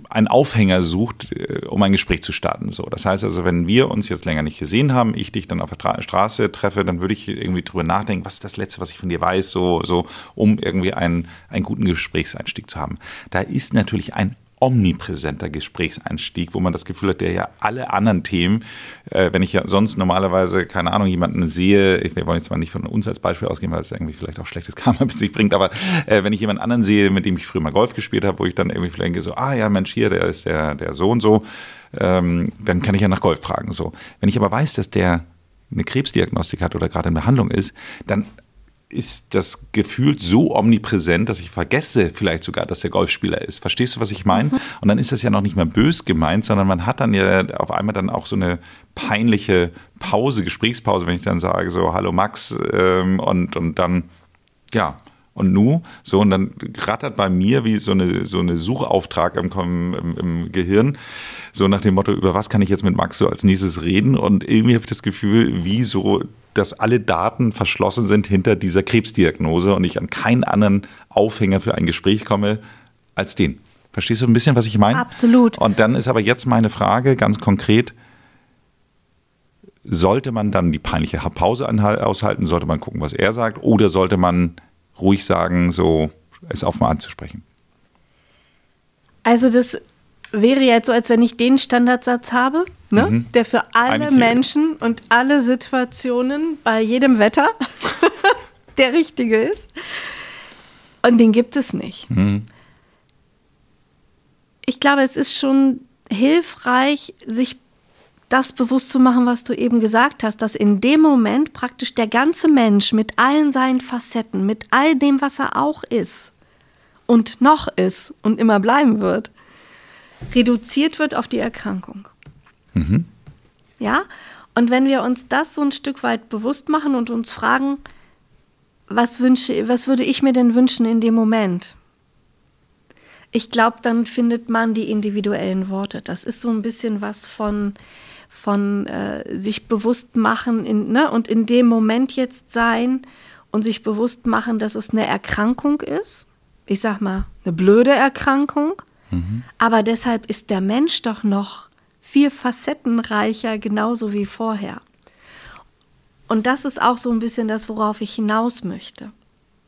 einen Aufhänger sucht, äh, um ein Gespräch zu starten. So, das heißt also, wenn wir uns jetzt länger nicht gesehen haben, ich dich dann auf der Straße treffe, dann würde ich irgendwie drüber nachdenken, was ist das Letzte, was ich von dir weiß, so, so, um irgendwie einen, einen guten Gesprächseinstieg zu haben. Da ist natürlich ein omnipräsenter Gesprächseinstieg, wo man das Gefühl hat, der ja alle anderen Themen, äh, wenn ich ja sonst normalerweise, keine Ahnung, jemanden sehe, ich, wir wollen jetzt mal nicht von uns als Beispiel ausgehen, weil es irgendwie vielleicht auch schlechtes Karma mit sich bringt, aber äh, wenn ich jemanden anderen sehe, mit dem ich früher mal Golf gespielt habe, wo ich dann irgendwie vielleicht denke, so, ah ja, Mensch, hier, der ist der, der so und so, ähm, dann kann ich ja nach Golf fragen. So. Wenn ich aber weiß, dass der eine Krebsdiagnostik hat oder gerade in Behandlung ist, dann ist das Gefühl so omnipräsent, dass ich vergesse vielleicht sogar, dass der Golfspieler ist. Verstehst du, was ich meine? Mhm. Und dann ist das ja noch nicht mehr bös gemeint, sondern man hat dann ja auf einmal dann auch so eine peinliche Pause, Gesprächspause, wenn ich dann sage so, hallo Max ähm, und, und dann, ja, und nu, so, und dann rattert bei mir wie so eine, so eine Suchauftrag im, im, im Gehirn, so nach dem Motto, über was kann ich jetzt mit Max so als nächstes reden? Und irgendwie habe ich das Gefühl, wie so dass alle Daten verschlossen sind hinter dieser Krebsdiagnose und ich an keinen anderen Aufhänger für ein Gespräch komme als den. Verstehst du ein bisschen, was ich meine? Absolut. Und dann ist aber jetzt meine Frage ganz konkret, sollte man dann die peinliche Pause aushalten, sollte man gucken, was er sagt, oder sollte man ruhig sagen, so es offen anzusprechen? Also das wäre jetzt so, als wenn ich den Standardsatz habe, ne? Mhm. der für alle Eigentlich Menschen und alle Situationen bei jedem Wetter der richtige ist. Und den gibt es nicht. Mhm. Ich glaube, es ist schon hilfreich, sich das bewusst zu machen, was du eben gesagt hast, dass in dem Moment praktisch der ganze Mensch mit allen seinen Facetten, mit all dem, was er auch ist und noch ist und immer bleiben wird, reduziert wird auf die Erkrankung. Mhm. Ja, und wenn wir uns das so ein Stück weit bewusst machen und uns fragen, was, wünsche, was würde ich mir denn wünschen in dem Moment? Ich glaube, dann findet man die individuellen Worte. Das ist so ein bisschen was von, von äh, sich bewusst machen in, ne, und in dem Moment jetzt sein und sich bewusst machen, dass es eine Erkrankung ist. Ich sag mal, eine blöde Erkrankung. Mhm. Aber deshalb ist der Mensch doch noch viel facettenreicher, genauso wie vorher. Und das ist auch so ein bisschen das, worauf ich hinaus möchte.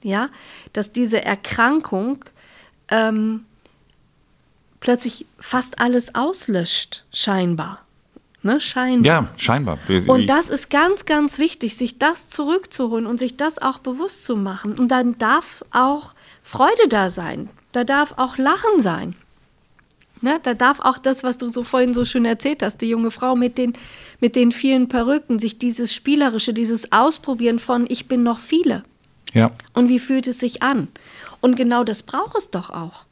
Ja, dass diese Erkrankung ähm, plötzlich fast alles auslöscht, scheinbar. Ne, scheinbar. Ja, scheinbar. Und das ist ganz, ganz wichtig, sich das zurückzuholen und sich das auch bewusst zu machen. Und dann darf auch Freude da sein. Da darf auch Lachen sein. Ne, da darf auch das, was du so vorhin so schön erzählt hast, die junge Frau mit den, mit den vielen Perücken, sich dieses Spielerische, dieses Ausprobieren von ich bin noch viele. Ja. Und wie fühlt es sich an? Und genau das braucht es doch auch.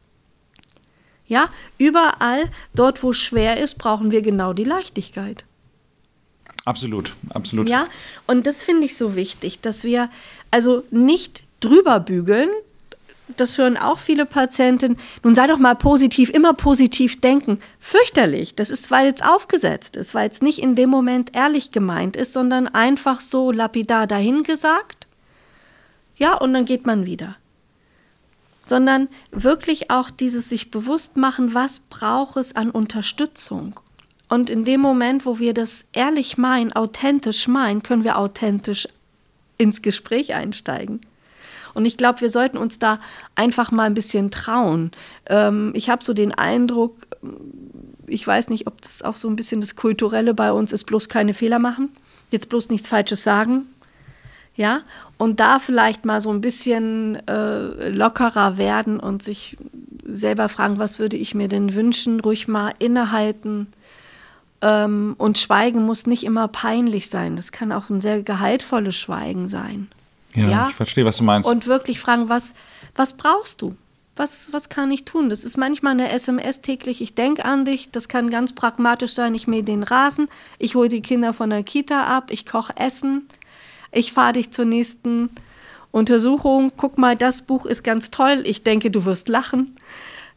Ja, überall, dort wo schwer ist, brauchen wir genau die Leichtigkeit. Absolut, absolut. Ja, und das finde ich so wichtig, dass wir also nicht drüber bügeln, das hören auch viele Patienten. Nun sei doch mal positiv, immer positiv denken. Fürchterlich. Das ist, weil es aufgesetzt ist, weil es nicht in dem Moment ehrlich gemeint ist, sondern einfach so lapidar dahingesagt. Ja, und dann geht man wieder. Sondern wirklich auch dieses sich bewusst machen, was braucht es an Unterstützung. Und in dem Moment, wo wir das ehrlich meinen, authentisch meinen, können wir authentisch ins Gespräch einsteigen. Und ich glaube, wir sollten uns da einfach mal ein bisschen trauen. Ähm, ich habe so den Eindruck, ich weiß nicht, ob das auch so ein bisschen das Kulturelle bei uns ist, bloß keine Fehler machen, jetzt bloß nichts Falsches sagen. Ja, und da vielleicht mal so ein bisschen äh, lockerer werden und sich selber fragen, was würde ich mir denn wünschen, ruhig mal innehalten. Ähm, und Schweigen muss nicht immer peinlich sein. Das kann auch ein sehr gehaltvolles Schweigen sein. Ja, ja, ich verstehe, was du meinst. Und wirklich fragen, was, was brauchst du? Was, was kann ich tun? Das ist manchmal eine SMS täglich, ich denke an dich, das kann ganz pragmatisch sein, ich mähe den Rasen, ich hole die Kinder von der Kita ab, ich koche Essen, ich fahre dich zur nächsten Untersuchung, guck mal, das Buch ist ganz toll, ich denke, du wirst lachen.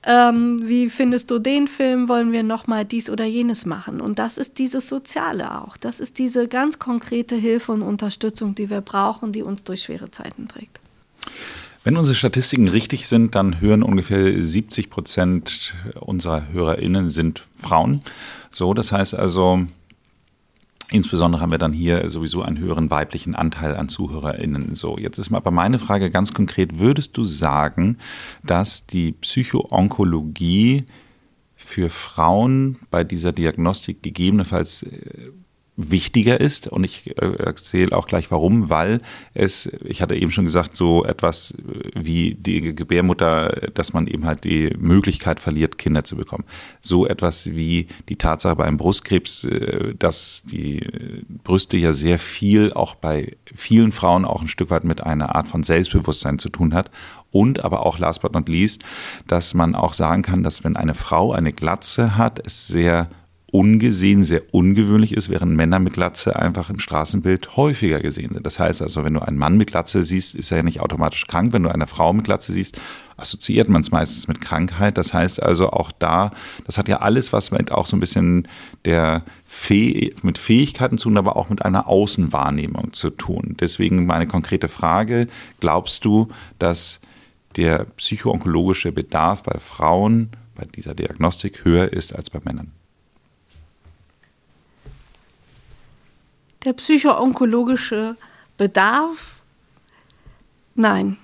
Ähm, wie findest du den Film? Wollen wir nochmal dies oder jenes machen? Und das ist dieses Soziale auch. Das ist diese ganz konkrete Hilfe und Unterstützung, die wir brauchen, die uns durch schwere Zeiten trägt. Wenn unsere Statistiken richtig sind, dann hören ungefähr 70 Prozent unserer HörerInnen sind Frauen. So, das heißt also, Insbesondere haben wir dann hier sowieso einen höheren weiblichen Anteil an ZuhörerInnen. So, jetzt ist aber meine Frage ganz konkret. Würdest du sagen, dass die Psychoonkologie für Frauen bei dieser Diagnostik gegebenenfalls äh, wichtiger ist. Und ich äh, erzähle auch gleich warum, weil es, ich hatte eben schon gesagt, so etwas wie die Gebärmutter, dass man eben halt die Möglichkeit verliert, Kinder zu bekommen. So etwas wie die Tatsache beim Brustkrebs, äh, dass die Brüste ja sehr viel auch bei vielen Frauen auch ein Stück weit mit einer Art von Selbstbewusstsein zu tun hat. Und aber auch last but not least, dass man auch sagen kann, dass wenn eine Frau eine Glatze hat, es sehr ungesehen sehr ungewöhnlich ist, während Männer mit Glatze einfach im Straßenbild häufiger gesehen sind. Das heißt also, wenn du einen Mann mit Glatze siehst, ist er ja nicht automatisch krank. Wenn du eine Frau mit Glatze siehst, assoziiert man es meistens mit Krankheit. Das heißt also auch da, das hat ja alles was mit auch so ein bisschen der Fäh mit Fähigkeiten zu tun, aber auch mit einer Außenwahrnehmung zu tun. Deswegen meine konkrete Frage, glaubst du, dass der psychoonkologische Bedarf bei Frauen bei dieser Diagnostik höher ist als bei Männern? Der psychoonkologische Bedarf? Nein.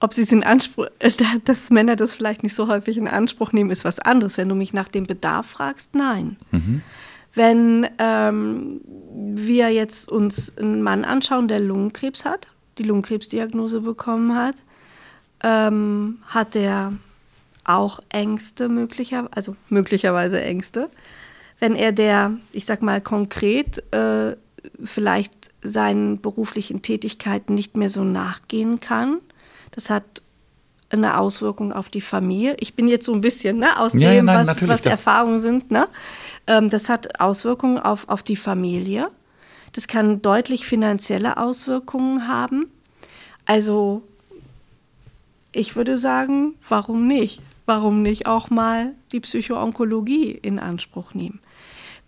Ob sie es in Anspruch, dass Männer das vielleicht nicht so häufig in Anspruch nehmen, ist was anderes. Wenn du mich nach dem Bedarf fragst, nein. Mhm. Wenn ähm, wir jetzt uns einen Mann anschauen, der Lungenkrebs hat, die Lungenkrebsdiagnose bekommen hat, ähm, hat er auch Ängste möglicherweise, also möglicherweise Ängste wenn er der, ich sag mal konkret, äh, vielleicht seinen beruflichen Tätigkeiten nicht mehr so nachgehen kann. Das hat eine Auswirkung auf die Familie. Ich bin jetzt so ein bisschen ne, aus ja, dem, nein, was, was Erfahrungen sind. Ne? Ähm, das hat Auswirkungen auf, auf die Familie. Das kann deutlich finanzielle Auswirkungen haben. Also ich würde sagen, warum nicht? Warum nicht auch mal die Psychoonkologie in Anspruch nehmen?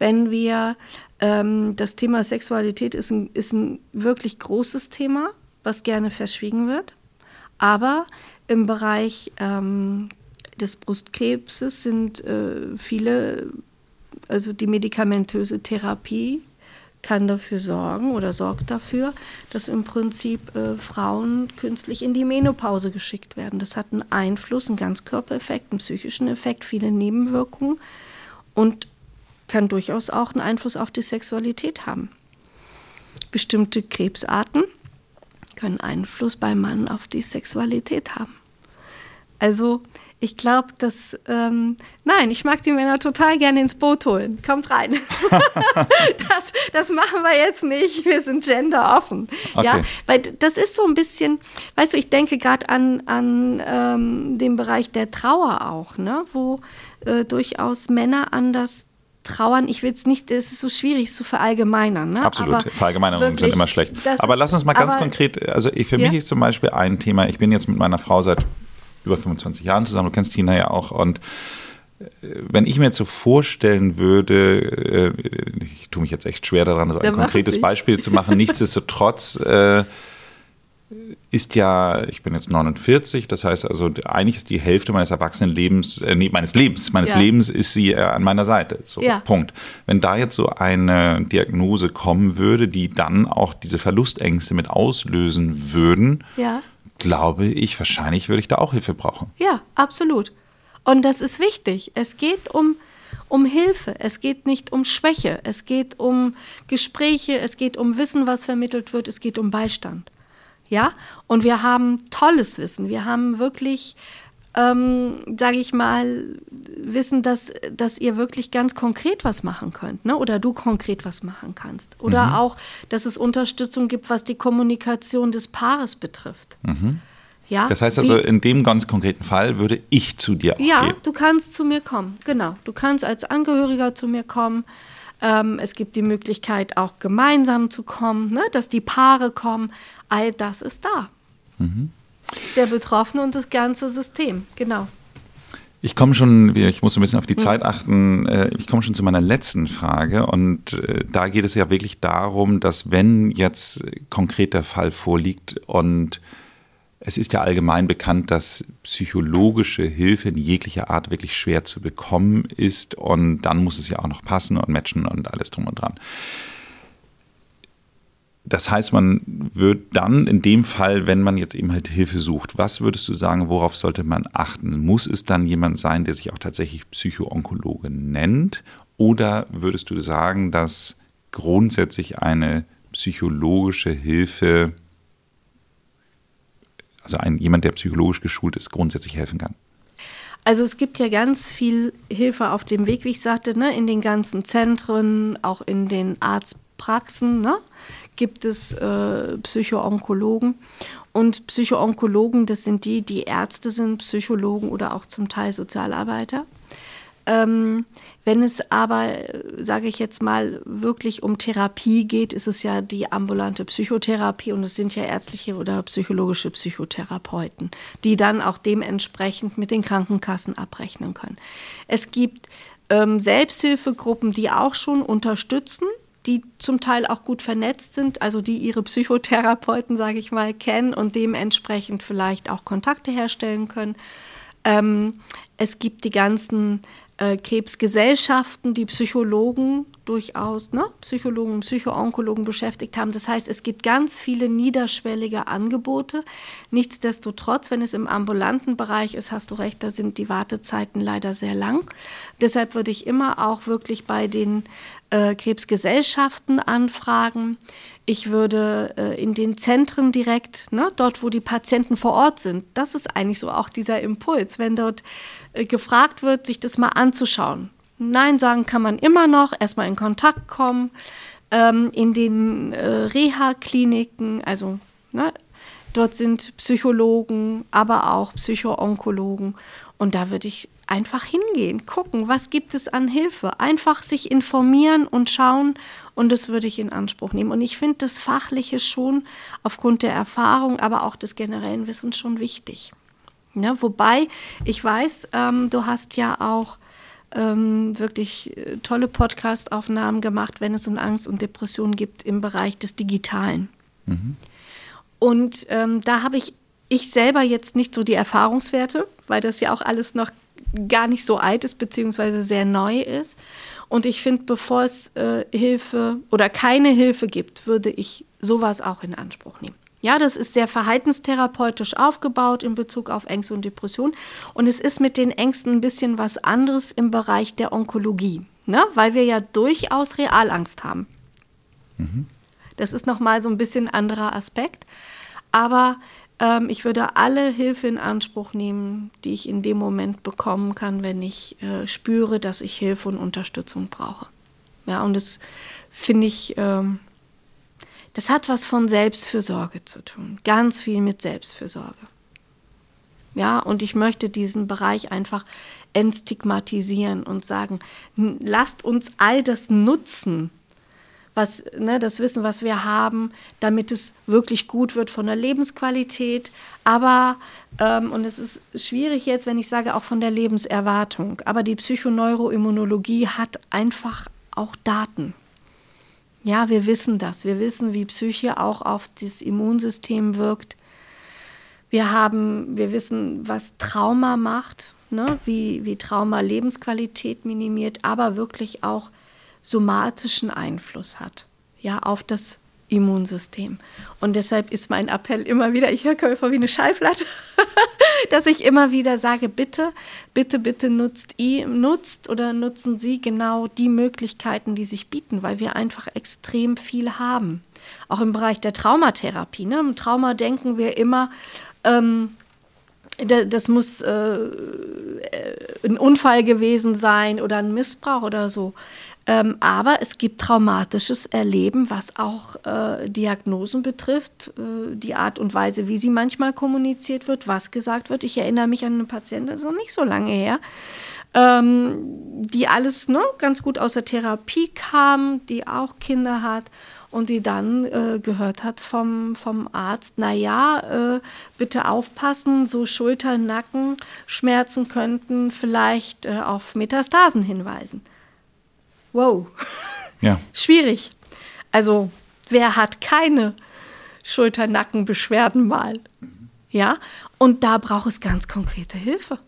Wenn wir ähm, das Thema Sexualität ist ein, ist ein wirklich großes Thema, was gerne verschwiegen wird. Aber im Bereich ähm, des Brustkrebses sind äh, viele, also die medikamentöse Therapie kann dafür sorgen oder sorgt dafür, dass im Prinzip äh, Frauen künstlich in die Menopause geschickt werden. Das hat einen Einfluss, einen Ganzkörpereffekt, einen psychischen Effekt, viele Nebenwirkungen. Und kann durchaus auch einen Einfluss auf die Sexualität haben. Bestimmte Krebsarten können Einfluss beim Mann auf die Sexualität haben. Also ich glaube, dass, ähm, nein, ich mag die Männer total gerne ins Boot holen. Kommt rein. das, das machen wir jetzt nicht. Wir sind genderoffen. Okay. Ja, weil das ist so ein bisschen, weißt du, ich denke gerade an, an ähm, den Bereich der Trauer auch, ne, wo äh, durchaus Männer anders trauern, ich will es nicht, es ist so schwierig zu verallgemeinern. Ne? Absolut, aber Verallgemeinerungen sind immer schlecht. Aber lass uns mal ganz aber, konkret, also für ja? mich ist zum Beispiel ein Thema, ich bin jetzt mit meiner Frau seit über 25 Jahren zusammen, du kennst Tina ja auch und äh, wenn ich mir jetzt so vorstellen würde, äh, ich tue mich jetzt echt schwer daran, so ein konkretes Beispiel zu machen, nichtsdestotrotz äh, ist ja, ich bin jetzt 49, das heißt also, eigentlich ist die Hälfte meines Erwachsenenlebens, äh, nee, meines Lebens, meines ja. Lebens ist sie äh, an meiner Seite. So, ja. Punkt. Wenn da jetzt so eine Diagnose kommen würde, die dann auch diese Verlustängste mit auslösen würden, ja. glaube ich, wahrscheinlich würde ich da auch Hilfe brauchen. Ja, absolut. Und das ist wichtig. Es geht um, um Hilfe, es geht nicht um Schwäche, es geht um Gespräche, es geht um Wissen, was vermittelt wird, es geht um Beistand. Ja, und wir haben tolles Wissen. Wir haben wirklich, ähm, sage ich mal, Wissen, dass, dass ihr wirklich ganz konkret was machen könnt, ne? oder du konkret was machen kannst. Oder mhm. auch, dass es Unterstützung gibt, was die Kommunikation des Paares betrifft. Mhm. Ja, das heißt also, in dem ganz konkreten Fall würde ich zu dir auch ja, gehen. Ja, du kannst zu mir kommen, genau. Du kannst als Angehöriger zu mir kommen. Ähm, es gibt die Möglichkeit, auch gemeinsam zu kommen, ne? dass die Paare kommen. All das ist da. Mhm. Der Betroffene und das ganze System, genau. Ich komme schon, ich muss ein bisschen auf die mhm. Zeit achten, äh, ich komme schon zu meiner letzten Frage und äh, da geht es ja wirklich darum, dass wenn jetzt konkret der Fall vorliegt und es ist ja allgemein bekannt, dass psychologische Hilfe in jeglicher Art wirklich schwer zu bekommen ist und dann muss es ja auch noch passen und matchen und alles drum und dran. Das heißt, man wird dann in dem Fall, wenn man jetzt eben halt Hilfe sucht, was würdest du sagen, worauf sollte man achten? Muss es dann jemand sein, der sich auch tatsächlich Psychoonkologe nennt? Oder würdest du sagen, dass grundsätzlich eine psychologische Hilfe, also ein, jemand, der psychologisch geschult ist, grundsätzlich helfen kann? Also es gibt ja ganz viel Hilfe auf dem Weg, wie ich sagte, ne, in den ganzen Zentren, auch in den Arztpraxen. Ne? gibt es äh, Psychoonkologen. Und Psychoonkologen, das sind die, die Ärzte sind, Psychologen oder auch zum Teil Sozialarbeiter. Ähm, wenn es aber, sage ich jetzt mal, wirklich um Therapie geht, ist es ja die ambulante Psychotherapie und es sind ja ärztliche oder psychologische Psychotherapeuten, die dann auch dementsprechend mit den Krankenkassen abrechnen können. Es gibt ähm, Selbsthilfegruppen, die auch schon unterstützen die zum Teil auch gut vernetzt sind, also die ihre Psychotherapeuten, sage ich mal, kennen und dementsprechend vielleicht auch Kontakte herstellen können. Ähm, es gibt die ganzen äh, Krebsgesellschaften, die Psychologen durchaus, ne, Psychologen und Psychoonkologen beschäftigt haben. Das heißt, es gibt ganz viele niederschwellige Angebote. Nichtsdestotrotz, wenn es im ambulanten Bereich ist, hast du recht, da sind die Wartezeiten leider sehr lang. Deshalb würde ich immer auch wirklich bei den äh, Krebsgesellschaften anfragen. Ich würde äh, in den Zentren direkt, ne, dort, wo die Patienten vor Ort sind, das ist eigentlich so auch dieser Impuls, wenn dort gefragt wird, sich das mal anzuschauen. Nein sagen kann man immer noch, erstmal in Kontakt kommen. Ähm, in den äh, Reha-Kliniken, also ne, dort sind Psychologen, aber auch Psychoonkologen. Und da würde ich einfach hingehen, gucken, was gibt es an Hilfe. Einfach sich informieren und schauen und das würde ich in Anspruch nehmen. Und ich finde das Fachliche schon aufgrund der Erfahrung, aber auch des generellen Wissens schon wichtig. Ja, wobei ich weiß, ähm, du hast ja auch ähm, wirklich äh, tolle Podcast-Aufnahmen gemacht, wenn es um Angst und Depression gibt im Bereich des Digitalen. Mhm. Und ähm, da habe ich ich selber jetzt nicht so die Erfahrungswerte, weil das ja auch alles noch gar nicht so alt ist, beziehungsweise sehr neu ist. Und ich finde, bevor es äh, Hilfe oder keine Hilfe gibt, würde ich sowas auch in Anspruch nehmen. Ja, das ist sehr verhaltenstherapeutisch aufgebaut in Bezug auf Ängste und Depressionen. Und es ist mit den Ängsten ein bisschen was anderes im Bereich der Onkologie, ne? weil wir ja durchaus Realangst haben. Mhm. Das ist nochmal so ein bisschen anderer Aspekt. Aber ähm, ich würde alle Hilfe in Anspruch nehmen, die ich in dem Moment bekommen kann, wenn ich äh, spüre, dass ich Hilfe und Unterstützung brauche. Ja, und das finde ich, ähm, das hat was von Selbstfürsorge zu tun. Ganz viel mit Selbstfürsorge. Ja, und ich möchte diesen Bereich einfach entstigmatisieren und sagen, lasst uns all das nutzen, was, ne, das Wissen, was wir haben, damit es wirklich gut wird von der Lebensqualität. Aber, ähm, und es ist schwierig jetzt, wenn ich sage, auch von der Lebenserwartung. Aber die Psychoneuroimmunologie hat einfach auch Daten. Ja, wir wissen das. Wir wissen, wie Psyche auch auf das Immunsystem wirkt. Wir haben, wir wissen, was Trauma macht, ne? wie, wie Trauma Lebensqualität minimiert, aber wirklich auch somatischen Einfluss hat, ja, auf das Immunsystem. Und deshalb ist mein Appell immer wieder, ich höre Käufer wie eine Schallplatte, dass ich immer wieder sage, bitte, bitte, bitte nutzt, nutzt oder nutzen Sie genau die Möglichkeiten, die sich bieten, weil wir einfach extrem viel haben. Auch im Bereich der Traumatherapie. Ne? Im Trauma denken wir immer, ähm, das muss äh, ein Unfall gewesen sein oder ein Missbrauch oder so. Ähm, aber es gibt traumatisches Erleben, was auch äh, Diagnosen betrifft, äh, die Art und Weise, wie sie manchmal kommuniziert wird, was gesagt wird. Ich erinnere mich an eine Patientin, das ist noch nicht so lange her, ähm, die alles ne, ganz gut aus der Therapie kam, die auch Kinder hat und die dann äh, gehört hat vom, vom Arzt, naja, äh, bitte aufpassen, so Schulter-, Nacken, Schmerzen könnten vielleicht äh, auf Metastasen hinweisen wow, ja. schwierig. Also wer hat keine Schulter-Nacken-Beschwerden mal? Ja, und da braucht es ganz konkrete Hilfe.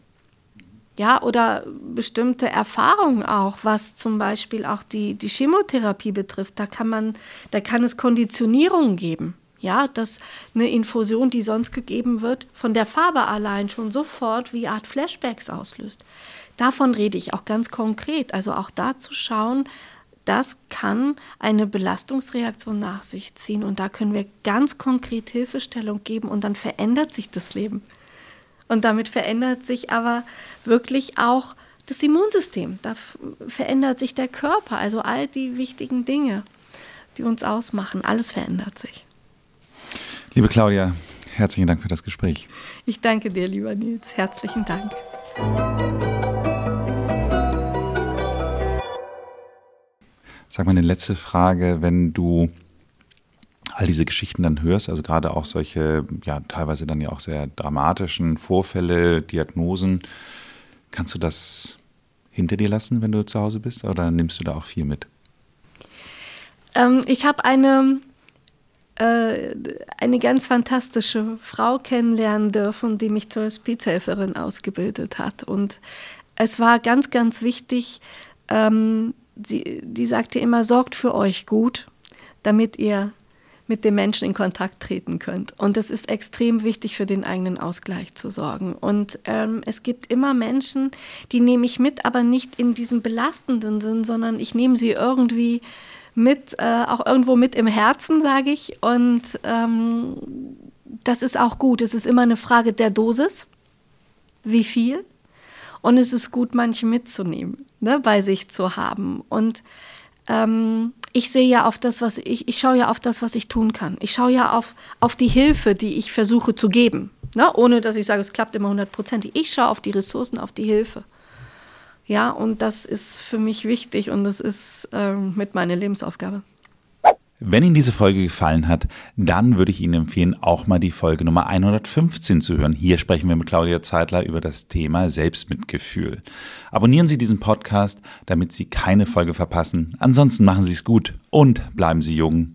Ja, oder bestimmte Erfahrungen auch, was zum Beispiel auch die, die Chemotherapie betrifft. Da kann man, da kann es Konditionierungen geben. Ja, dass eine Infusion, die sonst gegeben wird, von der Farbe allein schon sofort wie Art Flashbacks auslöst. Davon rede ich auch ganz konkret. Also auch da zu schauen, das kann eine Belastungsreaktion nach sich ziehen und da können wir ganz konkret Hilfestellung geben und dann verändert sich das Leben. Und damit verändert sich aber wirklich auch das Immunsystem, da verändert sich der Körper, also all die wichtigen Dinge, die uns ausmachen, alles verändert sich. Liebe Claudia, herzlichen Dank für das Gespräch. Ich danke dir, lieber Nils. Herzlichen Dank. Sag mal eine letzte Frage, wenn du all diese Geschichten dann hörst, also gerade auch solche, ja, teilweise dann ja auch sehr dramatischen Vorfälle, Diagnosen, kannst du das hinter dir lassen, wenn du zu Hause bist, oder nimmst du da auch viel mit? Ähm, ich habe eine, äh, eine ganz fantastische Frau kennenlernen dürfen, die mich zur Hospizhelferin ausgebildet hat. Und es war ganz, ganz wichtig, ähm, sie, die sagte immer, sorgt für euch gut, damit ihr mit dem Menschen in Kontakt treten könnt. Und es ist extrem wichtig, für den eigenen Ausgleich zu sorgen. Und ähm, es gibt immer Menschen, die nehme ich mit, aber nicht in diesem belastenden Sinn, sondern ich nehme sie irgendwie mit, äh, auch irgendwo mit im Herzen, sage ich. Und ähm, das ist auch gut. Es ist immer eine Frage der Dosis. Wie viel? Und es ist gut, manche mitzunehmen, ne, bei sich zu haben. Und ähm, ich sehe ja auf das, was ich, ich schaue ja auf das, was ich tun kann. Ich schaue ja auf, auf die Hilfe, die ich versuche zu geben. Ne? Ohne dass ich sage, es klappt immer hundertprozentig. Ich schaue auf die Ressourcen, auf die Hilfe. Ja, und das ist für mich wichtig und das ist ähm, mit meiner Lebensaufgabe. Wenn Ihnen diese Folge gefallen hat, dann würde ich Ihnen empfehlen, auch mal die Folge Nummer 115 zu hören. Hier sprechen wir mit Claudia Zeitler über das Thema Selbstmitgefühl. Abonnieren Sie diesen Podcast, damit Sie keine Folge verpassen. Ansonsten machen Sie es gut und bleiben Sie jung.